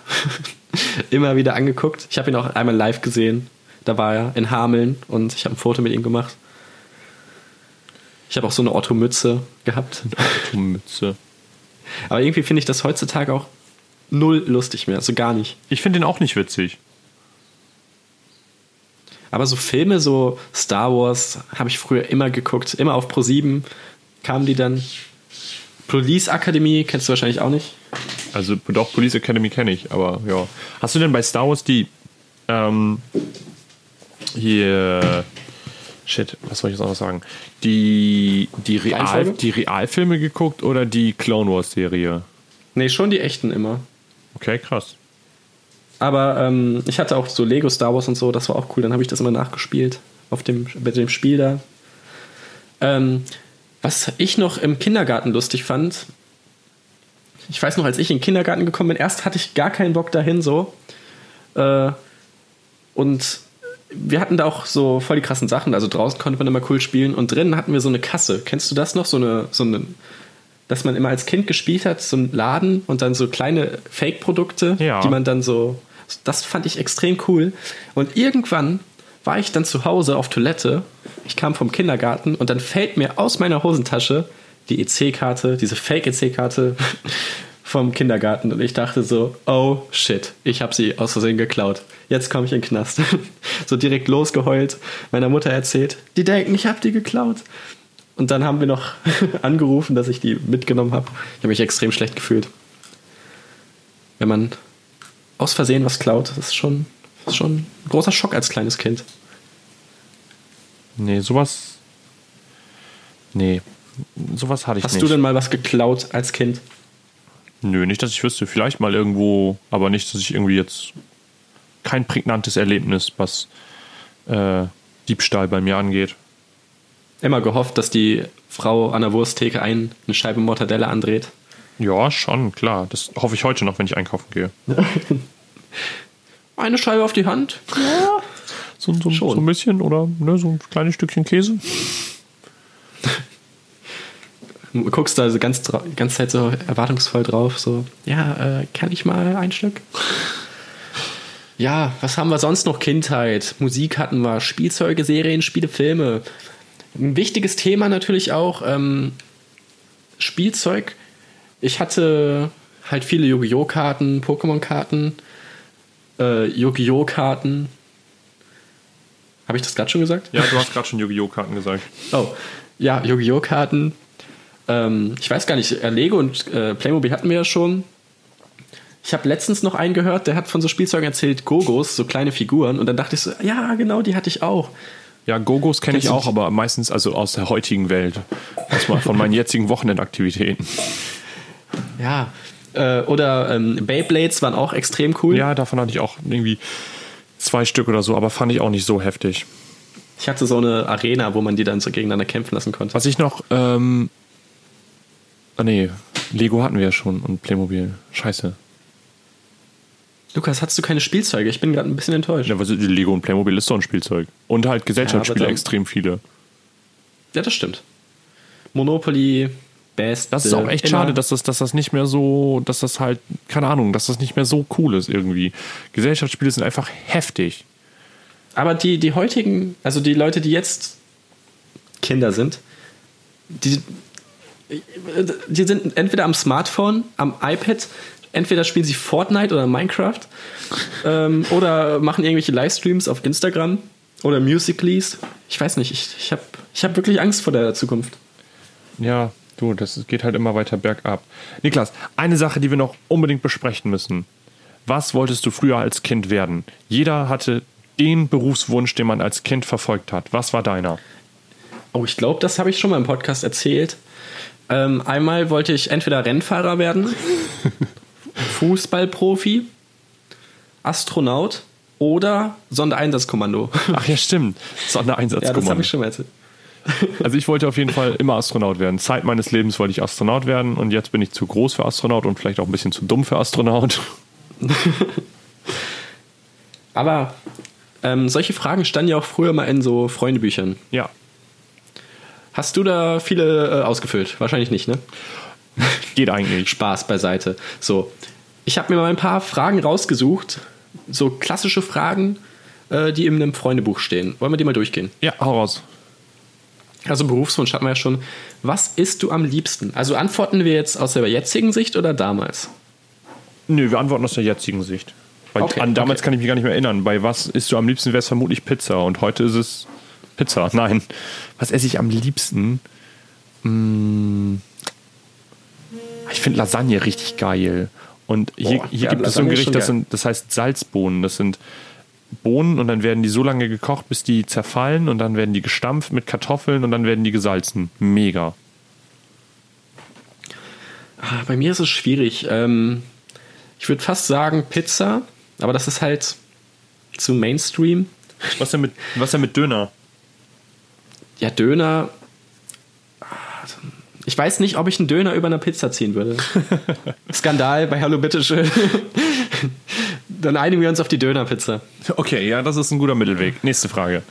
immer wieder angeguckt. Ich habe ihn auch einmal live gesehen. Da war er in Hameln und ich habe ein Foto mit ihm gemacht. Ich habe auch so eine Otto-Mütze gehabt. Mütze. Aber irgendwie finde ich das heutzutage auch null lustig mehr. Also gar nicht. Ich finde den auch nicht witzig. Aber so Filme, so Star Wars, habe ich früher immer geguckt. Immer auf Pro7 kamen die dann. Police Academy kennst du wahrscheinlich auch nicht. Also doch, Police Academy kenne ich, aber ja. Hast du denn bei Star Wars die ähm, hier Shit, was soll ich jetzt noch sagen? Die, die, Real, die Realfilme geguckt oder die Clone Wars Serie? Nee, schon die echten immer. Okay, krass. Aber ähm, ich hatte auch so Lego Star Wars und so, das war auch cool. Dann habe ich das immer nachgespielt auf dem, mit dem Spiel da. Ähm, was ich noch im Kindergarten lustig fand, ich weiß noch, als ich in den Kindergarten gekommen bin, erst hatte ich gar keinen Bock dahin so. Äh, und wir hatten da auch so voll die krassen Sachen. Also draußen konnte man immer cool spielen und drinnen hatten wir so eine Kasse. Kennst du das noch? So eine, so eine, dass man immer als Kind gespielt hat, so ein Laden und dann so kleine Fake-Produkte, Ja. die man dann so. Das fand ich extrem cool. Und irgendwann war ich dann zu Hause auf Toilette. Ich kam vom Kindergarten und dann fällt mir aus meiner Hosentasche die EC-Karte, diese Fake-EC-Karte vom Kindergarten. Und ich dachte so, oh shit, ich habe sie aus Versehen geklaut. Jetzt komme ich in den Knast. so direkt losgeheult, meiner Mutter erzählt, die denken, ich habe die geklaut. Und dann haben wir noch angerufen, dass ich die mitgenommen habe. Ich habe mich extrem schlecht gefühlt. Wenn man aus Versehen was klaut, das ist schon, das ist schon ein großer Schock als kleines Kind. Nee, sowas. Nee, sowas hatte ich Hast nicht. du denn mal was geklaut als Kind? Nö, nicht, dass ich wüsste. Vielleicht mal irgendwo, aber nicht, dass ich irgendwie jetzt kein prägnantes Erlebnis, was äh, Diebstahl bei mir angeht. Immer gehofft, dass die Frau an der Wursttheke ein, eine Scheibe Mortadella andreht. Ja, schon, klar. Das hoffe ich heute noch, wenn ich einkaufen gehe. Eine Scheibe auf die Hand? Ja. So, so, so ein bisschen oder ne, so ein kleines Stückchen Käse. Du guckst da so ganz, ganze Zeit so erwartungsvoll drauf, so, ja, äh, kann ich mal ein Stück? Ja, was haben wir sonst noch? Kindheit, Musik hatten wir, Spielzeuge, Serien, Spiele, Filme. Ein wichtiges Thema natürlich auch, ähm, Spielzeug. Ich hatte halt viele Yu-Gi-Oh! Karten, Pokémon-Karten, äh, Yu-Gi-Oh! Karten. Habe ich das gerade schon gesagt? Ja, du hast gerade schon Yu-Gi-Oh! Karten gesagt. Oh, ja, Yu-Gi-Oh! Karten. Ähm, ich weiß gar nicht, äh, Lego und äh, Playmobil hatten wir ja schon. Ich habe letztens noch einen gehört, der hat von so Spielzeugen erzählt, Gogos, so kleine Figuren. Und dann dachte ich so, ja, genau, die hatte ich auch. Ja, Gogos kenne ich auch, aber meistens also aus der heutigen Welt. Aus mal von meinen jetzigen Wochenendaktivitäten. Ja. Äh, oder ähm, Beyblades waren auch extrem cool. Ja, davon hatte ich auch irgendwie zwei Stück oder so, aber fand ich auch nicht so heftig. Ich hatte so eine Arena, wo man die dann so gegeneinander kämpfen lassen konnte. Was ich noch ähm, Ah nee, Lego hatten wir ja schon und Playmobil. Scheiße. Lukas, hattest du keine Spielzeuge? Ich bin gerade ein bisschen enttäuscht. Ja, was ist, Lego und Playmobil ist doch ein Spielzeug. Und halt Gesellschaftsspiele Ja, extrem viele. Ja, das stimmt. Monopoly, Best. Das ist auch echt immer. schade, dass das, dass das nicht mehr so, dass das halt, keine Ahnung, dass das nicht mehr so cool ist irgendwie. Gesellschaftsspiele sind einfach heftig. Aber die, die heutigen, also die Leute, die jetzt Kinder sind, die, die sind entweder am Smartphone, am iPad, entweder spielen sie Fortnite oder Minecraft ähm, oder machen irgendwelche Livestreams auf Instagram oder Musicallys. Ich weiß nicht, ich, ich habe ich hab wirklich Angst vor der Zukunft. Ja, du, das geht halt immer weiter bergab. Niklas, eine Sache, die wir noch unbedingt besprechen müssen. Was wolltest du früher als Kind werden? Jeder hatte den Berufswunsch, den man als Kind verfolgt hat. Was war deiner? Oh, ich glaube, das habe ich schon mal im Podcast erzählt. Ähm, einmal wollte ich entweder Rennfahrer werden, Fußballprofi, Astronaut oder Sondereinsatzkommando. Ach ja, stimmt. Ja, das Sondereinsatzkommando. habe ich schon mal erzählt. Also ich wollte auf jeden Fall immer Astronaut werden. Zeit meines Lebens wollte ich Astronaut werden und jetzt bin ich zu groß für Astronaut und vielleicht auch ein bisschen zu dumm für Astronaut. Aber ähm, solche Fragen standen ja auch früher mal in so Freundebüchern. Ja. Hast du da viele äh, ausgefüllt? Wahrscheinlich nicht, ne? Geht eigentlich. Spaß beiseite. So, ich habe mir mal ein paar Fragen rausgesucht. So klassische Fragen, äh, die in einem Freundebuch stehen. Wollen wir die mal durchgehen? Ja, hau raus. Also Berufswunsch hatten wir ja schon. Was isst du am liebsten? Also antworten wir jetzt aus der jetzigen Sicht oder damals? Nö, wir antworten aus der jetzigen Sicht. Weil Okay, an damals okay. kann ich mich gar nicht mehr erinnern. Bei was isst du am liebsten, wäre es vermutlich Pizza. Und heute ist es Pizza. Nein. Was esse ich am liebsten? Mm. Ich finde Lasagne richtig geil. Und hier, Boah, hier gibt es so ein Gericht, das, sind, das heißt Salzbohnen. Das sind Bohnen und dann werden die so lange gekocht, bis die zerfallen und dann werden die gestampft mit Kartoffeln und dann werden die gesalzen. Mega. Ah, Bei mir ist es schwierig. Ähm, ich würde fast sagen Pizza, aber das ist halt zu Mainstream. Was denn mit, was denn mit Döner? Ja, Döner. ah, Ich weiß nicht, ob ich einen Döner über einer Pizza ziehen würde. Skandal bei Hallo Bitteschön. Dann einigen wir uns auf die Dönerpizza. Okay, ja, das ist ein guter Mittelweg. Nächste Frage.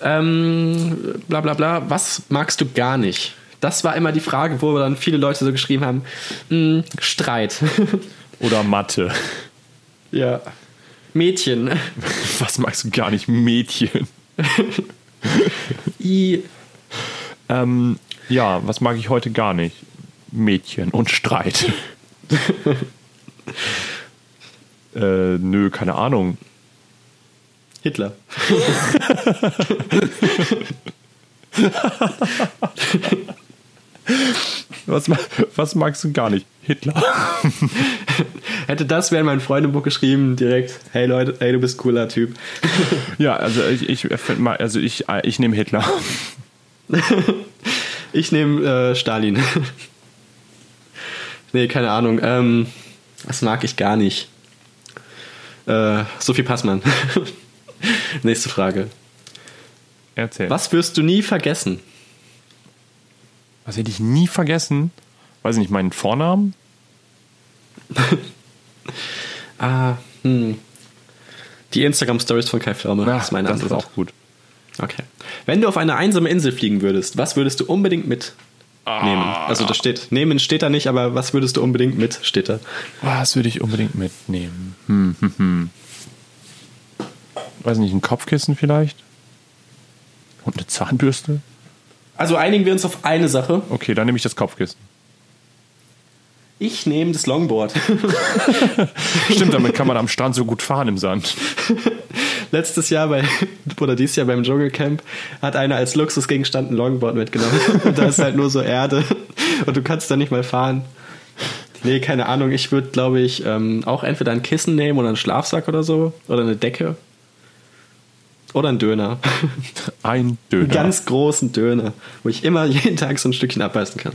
Ähm, bla bla bla. Was magst du gar nicht? Das war immer die Frage, wo dann viele Leute so geschrieben haben: "Mm, Streit. Oder Mathe. ja. Mädchen. Was magst du gar nicht? Mädchen. I. Ähm, ja, was mag ich heute gar nicht? Mädchen und Streit. äh, nö, keine Ahnung. Hitler. Was, was magst du gar nicht? Hitler. Hätte das wäre in mein Freundebuch geschrieben, direkt, hey Leute, hey, du bist cooler Typ. ja, also ich, ich mal, also ich, ich nehme Hitler. Ich nehme äh, Stalin. nee, keine Ahnung. Ähm, was mag ich gar nicht? Äh, Sophie Passmann. Nächste Frage. Erzähl. Was wirst du nie vergessen? Was hätte ich nie vergessen? Weiß ich nicht, meinen Vornamen? Ah, hm. Die Instagram-Stories von Kai Pflaume. das ist meine das ist Antwort. auch gut. Okay. Wenn du auf eine einsame Insel fliegen würdest, was würdest du unbedingt mitnehmen? Ah. Also das steht, nehmen steht da nicht, aber was würdest du unbedingt mit, steht da. Was würde ich unbedingt mitnehmen? Hm, hm, hm. Weiß nicht, ein Kopfkissen vielleicht? Und eine Zahnbürste? Also einigen wir uns auf eine Sache. Okay, dann nehme ich das Kopfkissen. Ich nehme das Longboard. Stimmt, damit kann man am Strand so gut fahren im Sand. Letztes Jahr bei, oder dieses Jahr beim Dschungelcamp hat einer als Luxusgegenstand ein Longboard mitgenommen. Und da ist halt nur so Erde und du kannst da nicht mal fahren. Nee, keine Ahnung. Ich würde, glaube ich, ähm, auch entweder ein Kissen nehmen oder einen Schlafsack oder so. Oder eine Decke. Oder einen Döner. Ein Döner. Einen ganz großen Döner, wo ich immer jeden Tag so ein Stückchen abbeißen kann.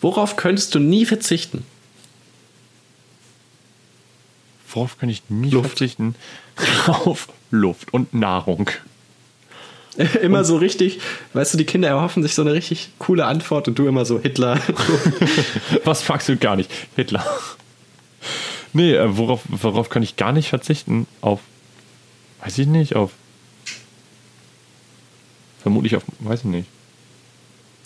Worauf könntest du nie verzichten? Worauf kann ich nie Luft. verzichten? Auf Luft und Nahrung. immer so richtig, weißt du, die Kinder erhoffen sich so eine richtig coole Antwort und du immer so Hitler. Was fragst du gar nicht? Hitler. Nee, äh, worauf, worauf kann ich gar nicht verzichten? Auf, weiß ich nicht, auf, vermutlich auf, weiß ich nicht.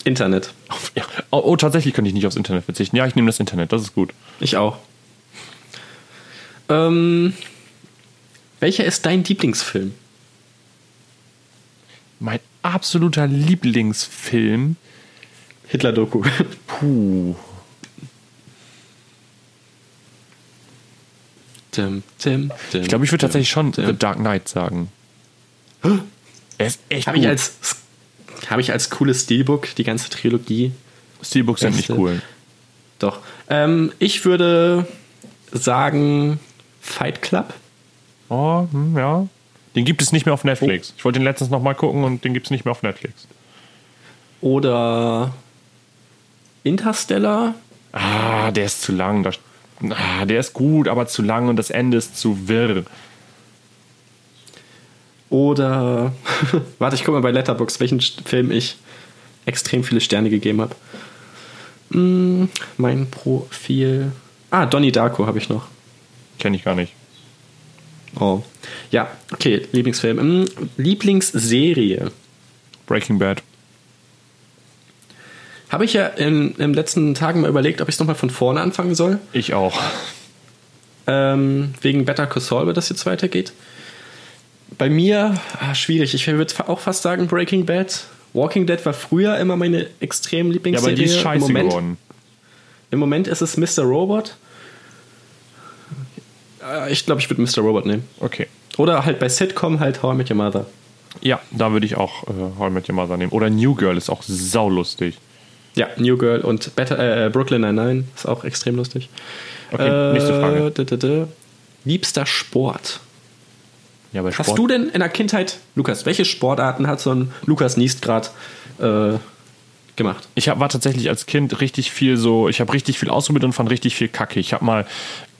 Internet. Auf, ja. oh, oh, tatsächlich kann ich nicht aufs Internet verzichten. Ja, ich nehme das Internet, das ist gut. Ich auch. Ähm, welcher ist dein Lieblingsfilm? Mein absoluter Lieblingsfilm. Hitler-Doku. Puh. Dim, dim, dim, Ich glaube, ich würde tatsächlich schon. The Dark Knight sagen. Er ist echt Habe ich, als, hab ich als cooles Steelbook die ganze Trilogie. Steelbooks sind nicht cool. Doch. Ähm, ich würde sagen Fight Club. Oh, hm, ja. Den gibt es nicht mehr auf Netflix. Ich wollte den letztens noch mal gucken und den gibt es nicht mehr auf Netflix. Oder Interstellar. Ah, der ist zu lang. Da, ah, der ist gut, aber zu lang und das Ende ist zu wirr. Oder warte, ich gucke mal bei Letterbox, welchen Film ich extrem viele Sterne gegeben habe. Hm, mein Profil. Ah, Donnie Darko habe ich noch. Kenne ich gar nicht. Oh. Ja, okay, Lieblingsfilm. Hm, Lieblingsserie. Breaking Bad. Habe ich ja in, in den letzten Tagen mal überlegt, ob ich es nochmal von vorne anfangen soll. Ich auch. Ähm, wegen Better Call Saul, wenn das jetzt weitergeht. Bei mir, ah, schwierig. Ich würde auch fast sagen Breaking Bad. Walking Dead war früher immer meine extrem Ja, Lieblingsserie. aber die ist scheiße Im Moment, geworden. Im Moment ist es Mr. Robot. Äh, Ich glaube, ich würde Mr. Robot nehmen. Okay. Oder halt bei Sitcom halt How I Met Your Mother. Ja, da würde ich auch äh, How I Met Your Mother nehmen. Oder New Girl ist auch saulustig. Ja, New Girl und Better, äh, Brooklyn Nine-Nine ist auch extrem lustig. Okay, nächste Frage. Äh, d -d -d. Liebster Sport. Ja, bei Hast du denn in der Kindheit, Lukas, welche Sportarten hat so ein Lukas Niest gerade äh, gemacht? Ich hab, war tatsächlich als Kind richtig viel so, ich habe richtig viel ausprobiert und fand richtig viel Kacke. Ich habe mal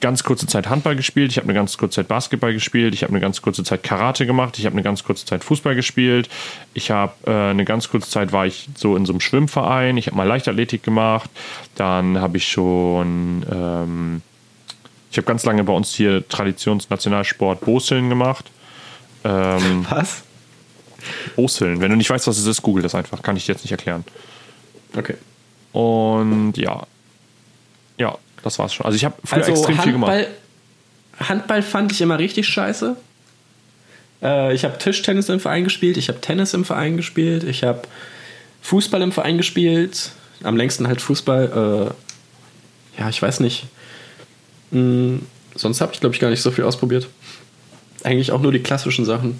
ganz kurze Zeit Handball gespielt, ich habe eine ganz kurze Zeit Basketball gespielt, ich habe eine ganz kurze Zeit Karate gemacht, ich habe eine ganz kurze Zeit Fußball gespielt, ich habe äh, eine ganz kurze Zeit war ich so in so einem Schwimmverein, ich habe mal Leichtathletik gemacht, dann habe ich schon, ähm, ich habe ganz lange bei uns hier Traditionsnationalsport Boseln gemacht. Ähm, Was? Boseln, wenn du nicht weißt, was es ist, google das einfach, kann ich dir jetzt nicht erklären. Okay. Und ja. Ja, das war's schon. Also ich habe früher Also extrem viel gemacht. Handball, Handball fand ich immer richtig scheiße. Äh, ich habe Tischtennis im Verein gespielt, ich habe Tennis im Verein gespielt, ich habe Fußball im Verein gespielt. Am längsten halt Fußball. Äh, ja, ich weiß nicht. Hm, sonst habe ich, glaube ich, gar nicht so viel ausprobiert. Eigentlich auch nur die klassischen Sachen.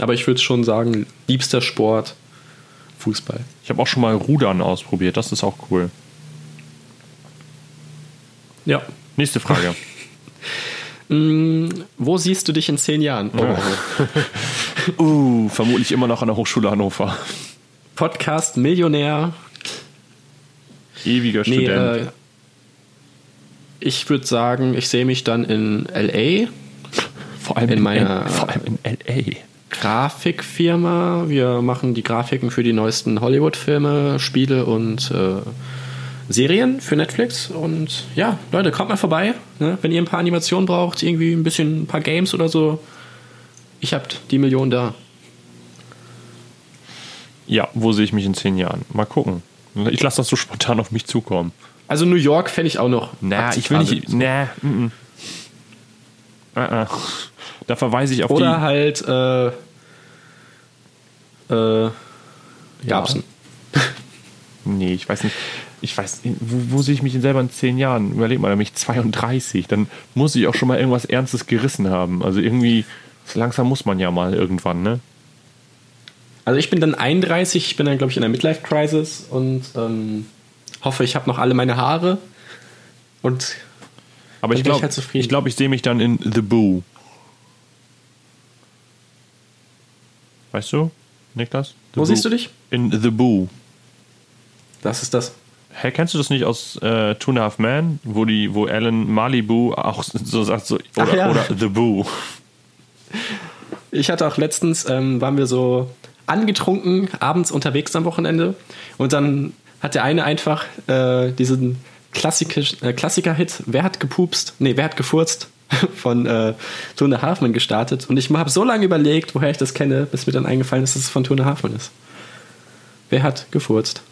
Aber ich würde schon sagen, liebster Sport, Fußball. Ich habe auch schon mal Rudern ausprobiert, das ist auch cool. Ja. Nächste Frage. Hm, wo siehst du dich in zehn Jahren? Oh. uh, vermutlich immer noch an der Hochschule Hannover. Podcast Millionär. Ewiger Nee, Student. äh, ich würde sagen, ich sehe mich dann in LA, vor, allem in meiner- vor allem in L.A. Grafikfirma. Wir machen die Grafiken für die neuesten Hollywood-Filme, Spiele und äh, Serien für Netflix. Und ja, Leute, kommt mal vorbei. Ne? Wenn ihr ein paar Animationen braucht, irgendwie ein bisschen ein paar Games oder so. Ich hab die Million da. Ja, wo sehe ich mich in zehn Jahren? Mal gucken. Ich lasse das so spontan auf mich zukommen. Also New York fände ich auch noch. Na, ich will nicht. akzeptabel. Na, mm, mm. Äh, äh. Da verweise ich auf Oder die. halt äh, äh, Gabsen. Nee, ich weiß nicht. Ich weiß, wo, wo sehe ich mich denn selber in zehn Jahren? Überleg mal, da bin ich 32. Dann muss ich auch schon mal irgendwas Ernstes gerissen haben. Also irgendwie, langsam muss man ja mal irgendwann, ne? Also ich bin dann 31, ich bin dann, glaube ich, in der Midlife-Crisis und ähm, hoffe, ich habe noch alle meine Haare. Und Aber Dann ich bin ich glaube, halt glaub, ich sehe mich dann in The Boo. Weißt du, Niklas? The wo Boo. siehst du dich? In The Boo. Das ist das. Hä, kennst du das nicht aus äh, Two and a Half Men, wo die, wo Alan Malibu auch so sagt so oder, ja. oder The Boo. Ich hatte auch letztens, ähm, waren wir so angetrunken, abends unterwegs am Wochenende. Und dann hat der eine einfach äh, diesen Klassik äh, Klassiker-Hit, Wer hat gepupst? Nee, wer hat gefurzt? von äh, Tone Hafmann gestartet. Und ich habe so lange überlegt, woher ich das kenne, bis mir dann eingefallen ist, dass es von Tone Hafmann ist. Wer hat gefurzt?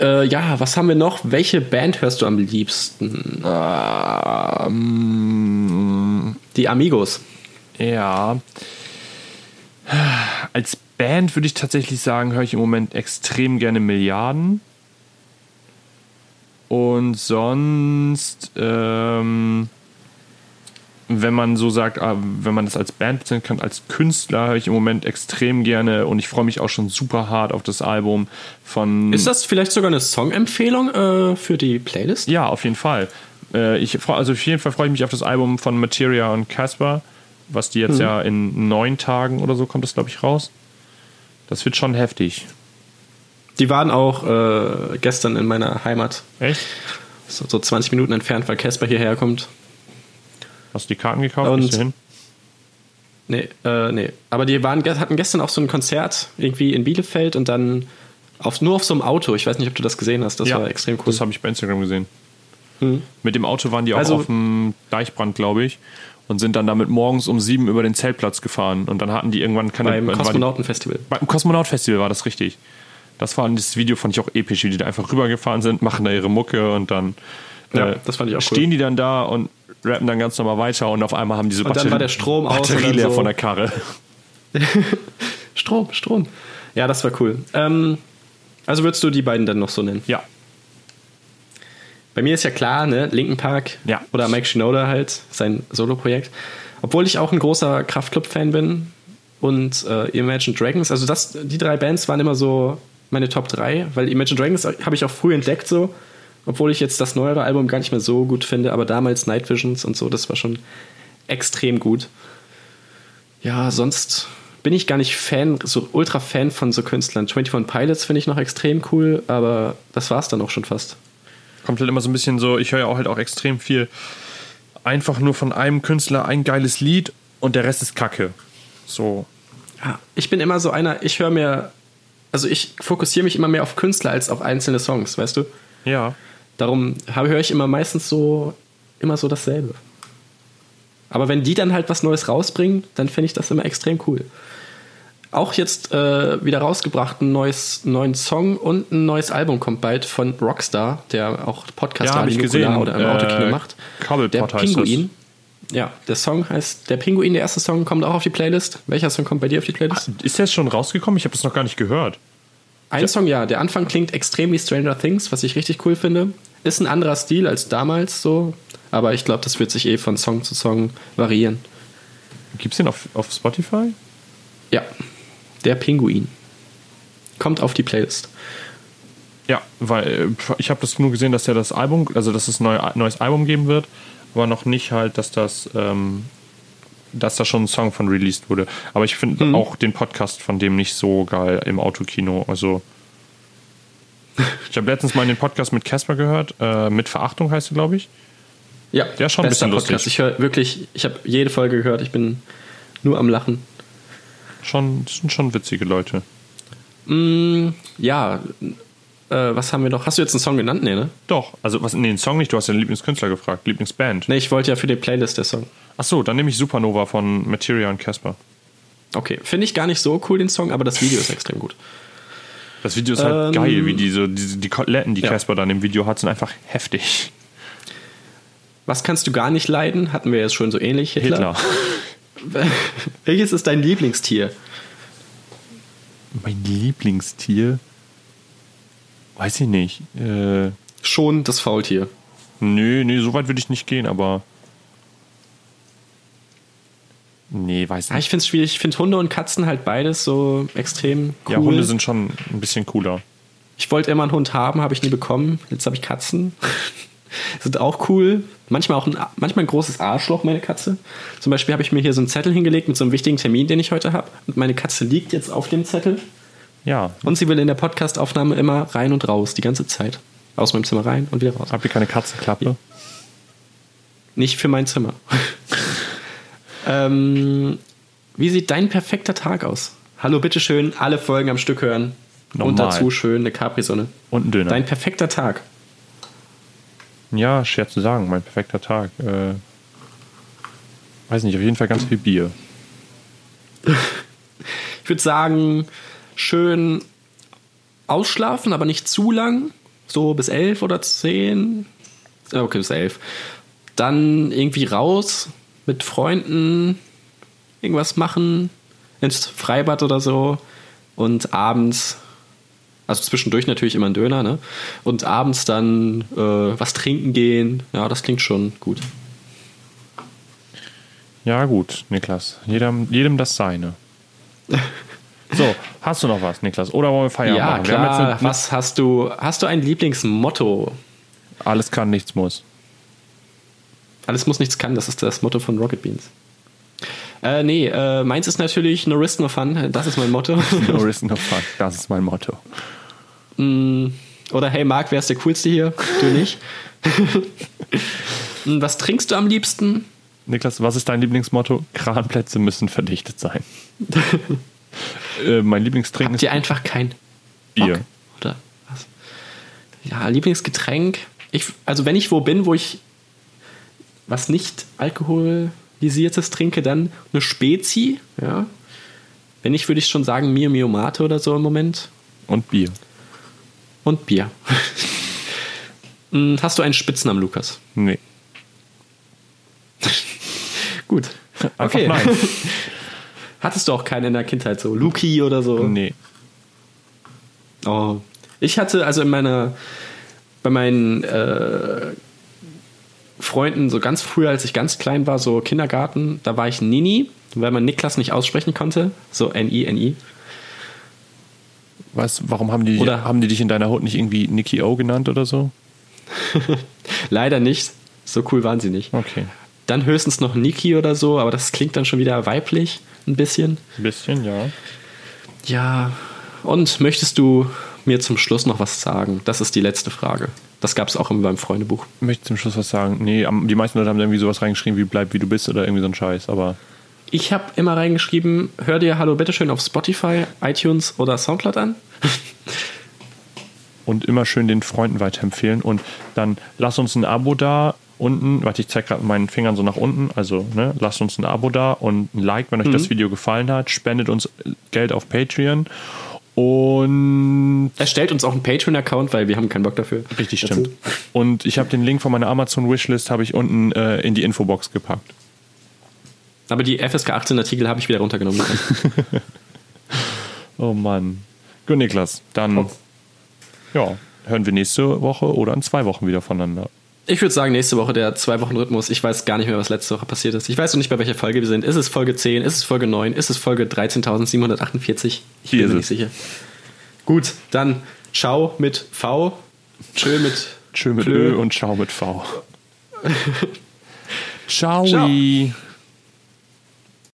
Äh, ja, was haben wir noch? Welche Band hörst du am liebsten? Ähm, Die Amigos. ja. Als Band würde ich tatsächlich sagen, höre ich im Moment extrem gerne Milliarden. Und sonst, ähm, wenn man so sagt, ah, wenn man das als Band bezeichnen kann, als Künstler höre ich im Moment extrem gerne und ich freue mich auch schon super hart auf das Album von. Ist das vielleicht sogar eine Songempfehlung äh, für die Playlist? Ja, auf jeden Fall. Äh, ich, freu- also auf jeden Fall freue ich mich auf das Album von Materia und Casper, was die jetzt ja in neun Tagen oder so kommt das, glaube ich, raus. Das wird schon heftig. Die waren auch äh, gestern in meiner Heimat, Echt? so, so 20 Minuten entfernt, weil Casper hierher kommt. Hast du die Karten gekauft? Und- Bist du hin? Nee, äh, nee. Aber die waren, hatten gestern auch so ein Konzert irgendwie in Bielefeld und dann auf, nur auf so einem Auto. Ich weiß nicht, ob du das gesehen hast. Das war extrem cool. Das habe ich bei Instagram gesehen. Mhm. Mit dem Auto waren die auch Also- auf dem Deichbrand, glaube ich. Und sind dann damit morgens um sieben über den Zeltplatz gefahren. Und dann hatten die irgendwann keine. Beim Kosmonautenfestival. Beim Kosmonaut-Festival war das richtig. Das war das Video fand ich auch episch, wie die da einfach rübergefahren sind, machen da ihre Mucke und dann Ja, äh, das fand ich auch cool. stehen die dann da und rappen dann ganz normal weiter und auf einmal haben diese Und dann war der Strom aus Batterie leer so- von der Karre. Strom, Strom. Ja, das war cool. Ähm, also würdest du die beiden dann noch so nennen? Ja, Bei mir ist ja klar, ne, Linken Park Ja. oder Mike Shinoda halt, sein Solo-Projekt. Obwohl ich auch ein großer Kraftclub-Fan bin und äh, Imagine Dragons, also das, die drei Bands waren immer so meine Top 3, weil Imagine Dragons habe ich auch früh entdeckt so, obwohl ich jetzt das neuere Album gar nicht mehr so gut finde, aber damals Night Visions und so, das war schon extrem gut. Ja, sonst bin ich gar nicht Fan, so ultra Fan von so Künstlern. 21 Pilots finde ich noch extrem cool, aber das war es dann auch schon fast. kommt halt immer so ein bisschen so, ich höre ja auch halt auch extrem viel einfach nur von einem Künstler ein geiles Lied und der Rest ist Kacke. So. Ja, ich bin immer so einer, ich höre mir, also ich fokussiere mich immer mehr auf Künstler als auf einzelne Songs, weißt du? Ja. Darum höre ich immer meistens so, immer so dasselbe. Aber wenn die dann halt was Neues rausbringen, dann finde ich das immer extrem cool. Auch jetzt äh, wieder rausgebracht ein neues, neuen Song und ein neues Album kommt bald von Rockstar, der auch Podcast Ja, ich gesehen. oder im Äh, Autokino macht. Der Pinguin. Ja, der Song heißt Der Pinguin, der erste Song kommt auch auf die Playlist. Welcher Song kommt bei dir auf die Playlist? Ist der jetzt schon rausgekommen? Ich habe das noch gar nicht gehört. Ein Song, ja. Der Anfang klingt extrem wie Stranger Things, was ich richtig cool finde. Ist ein anderer Stil als damals so, aber ich glaube, das wird sich eh von Song zu Song variieren. Gibt's den auf, auf Spotify? Ja, der Pinguin. Kommt auf die Playlist. Ja, weil äh, ich habe das nur gesehen, dass er das Album, also dass es ein neu, neues Album geben wird, aber noch nicht halt, dass das, ähm, dass da schon ein Song von released wurde. Aber ich finde Mhm. auch den Podcast von dem nicht so geil im Autokino. Also ich habe letztens mal den Podcast mit Casper gehört, äh, mit Verachtung heißt er, glaube ich. Ja, Der ist schon ein bisschen lustig. Ich höre wirklich, ich habe jede Folge gehört, ich bin nur am Lachen. Schon, das sind schon witzige Leute. Mm, ja, äh, was haben wir noch? Hast du jetzt einen Song genannt? Nee, ne? Doch, also was, nee, den Song nicht, du hast den Lieblingskünstler gefragt, Lieblingsband. Nee, ich wollte ja für die Playlist der Song. Achso, dann nehme ich Supernova von Materia und Casper. Okay, finde ich gar nicht so cool, den Song, aber das Video ist extrem gut. Das Video ist halt Ähm, geil, wie diese, diese die Koteletten, die ja. Casper dann im Video hat, sind einfach heftig. Was kannst du gar nicht leiden? Hatten wir jetzt schon so ähnlich. Hitler. Welches ist dein Lieblingstier? Mein Lieblingstier? Weiß ich nicht. Äh, Schon das Faultier. nö, nee, so weit würde ich nicht gehen, aber. Nee, weiß Ja, nicht. ich finde es schwierig. Ich finde Hunde und Katzen halt beides so extrem cool. Ja, Hunde sind schon ein bisschen cooler. ich wollte immer einen Hund haben, habe ich nie bekommen. Jetzt habe ich Katzen. sind auch cool. Manchmal auch ein, manchmal ein großes Arschloch, meine Katze. Zum Beispiel habe ich mir hier so einen Zettel hingelegt mit so einem wichtigen Termin, den ich heute habe. Und meine Katze liegt jetzt auf dem Zettel. Ja. Und sie will in der Podcastaufnahme immer rein und raus, die ganze Zeit. Aus meinem Zimmer rein und wieder raus. Habt ihr keine Katzenklappe? Nicht für mein Zimmer. ähm, wie sieht dein perfekter Tag aus? Hallo, bitteschön, alle Folgen am Stück hören. Normal. Und dazu schön eine Capri-Sonne. Und ein Döner. Dein perfekter Tag. ja, schwer zu sagen. Mein perfekter Tag. Äh, weiß nicht, auf jeden Fall ganz viel Bier. Ich würde sagen, schön ausschlafen, aber nicht zu lang. So bis elf oder zehn. Okay, bis elf. Dann irgendwie raus mit Freunden, irgendwas machen, ins Freibad oder so. Und abends, also zwischendurch natürlich immer ein Döner, ne? Und abends dann äh, was trinken gehen. Ja, das klingt schon gut. Ja, gut, Niklas. Jedem, jedem das seine. So, hast du noch was, Niklas? Oder wollen wir Feierabend ja, machen? Klar. eine, was hast du? Hast du ein Lieblingsmotto? alles kann, nichts muss. Alles muss, nichts kann, das ist das Motto von Rocket Beans. Äh, nee, äh, meins ist natürlich No Risk, No Fun, das ist mein Motto. No risk, no fun. Das ist mein Motto. Mm, Oder hey Marc, wer ist der Coolste hier? Du nicht. Mm, Was trinkst du am liebsten? Niklas, was ist dein Lieblingsmotto? Kranplätze müssen verdichtet sein. äh, mein Lieblingstrinken Habt ist ihr einfach kein Bier. Bock? Oder was? Ja, Lieblingsgetränk. Ich, also wenn ich wo bin, wo ich was nicht alkoholisiertes trinke, dann eine Spezi. Ja. Wenn nicht, würde ich schon sagen Mio Mio Mate oder so im Moment. Und Bier. Und Bier. Mm, Hast du einen Spitznamen, Lukas? Nee. Gut. Okay. Hattest du auch keinen in der Kindheit so? Luki oder so? Nee. Oh. Ich hatte also in meiner, bei meinen äh, Freunden, so ganz früher, als ich ganz klein war, so Kindergarten, da war ich Nini, weil man Niklas nicht aussprechen konnte. So N-I-N-I. Was, warum haben die, Oder- haben die dich in deiner Haut nicht irgendwie Nicky O genannt oder so? Leider nicht. So cool waren sie nicht. Okay. Dann höchstens noch Niki oder so, aber das klingt dann schon wieder weiblich, ein bisschen. Ein bisschen, ja. Ja. Und möchtest du mir zum Schluss noch was sagen? Das ist die letzte Frage. Das gab es auch in meinem Freundebuch. Ich möchte zum Schluss was sagen. Nee, die meisten Leute haben da irgendwie sowas reingeschrieben wie bleib wie du bist oder irgendwie so ein Scheiß, aber Ich habe immer reingeschrieben, hör dir Hallo bitteschön auf Spotify, iTunes oder Soundcloud an. und immer schön den Freunden weiterempfehlen und dann lass uns ein Abo da unten, warte, ich zeige gerade mit meinen Fingern so nach unten, also ne, lasst uns ein Abo da und ein Like, wenn euch das Video gefallen hat, spendet uns Geld auf Patreon und Erstellt uns auch einen Patreon-Account, weil wir haben keinen Bock dafür. richtig Dazu. stimmt. Und ich habe den Link von meiner Amazon Wishlist habe ich unten äh, in die Infobox gepackt. Aber die FSK 18 Artikel habe ich wieder runtergenommen. Oh Mann. Gut, Niklas, dann ja, hören wir nächste Woche oder in zwei Wochen wieder voneinander. Ich würde sagen, nächste Woche der Zwei-Wochen-Rhythmus. Ich weiß gar nicht mehr, was letzte Woche passiert ist. Ich weiß noch nicht, bei welcher Folge wir sind. Ist es Folge 10? Ist es Folge 9? Ist es Folge 13.748? Ich Hier bin mir nicht sicher. Gut, dann ciao mit V. Tschö mit Tschö mit Plö. Ö und Ciao mit V. Ciao. Ciao.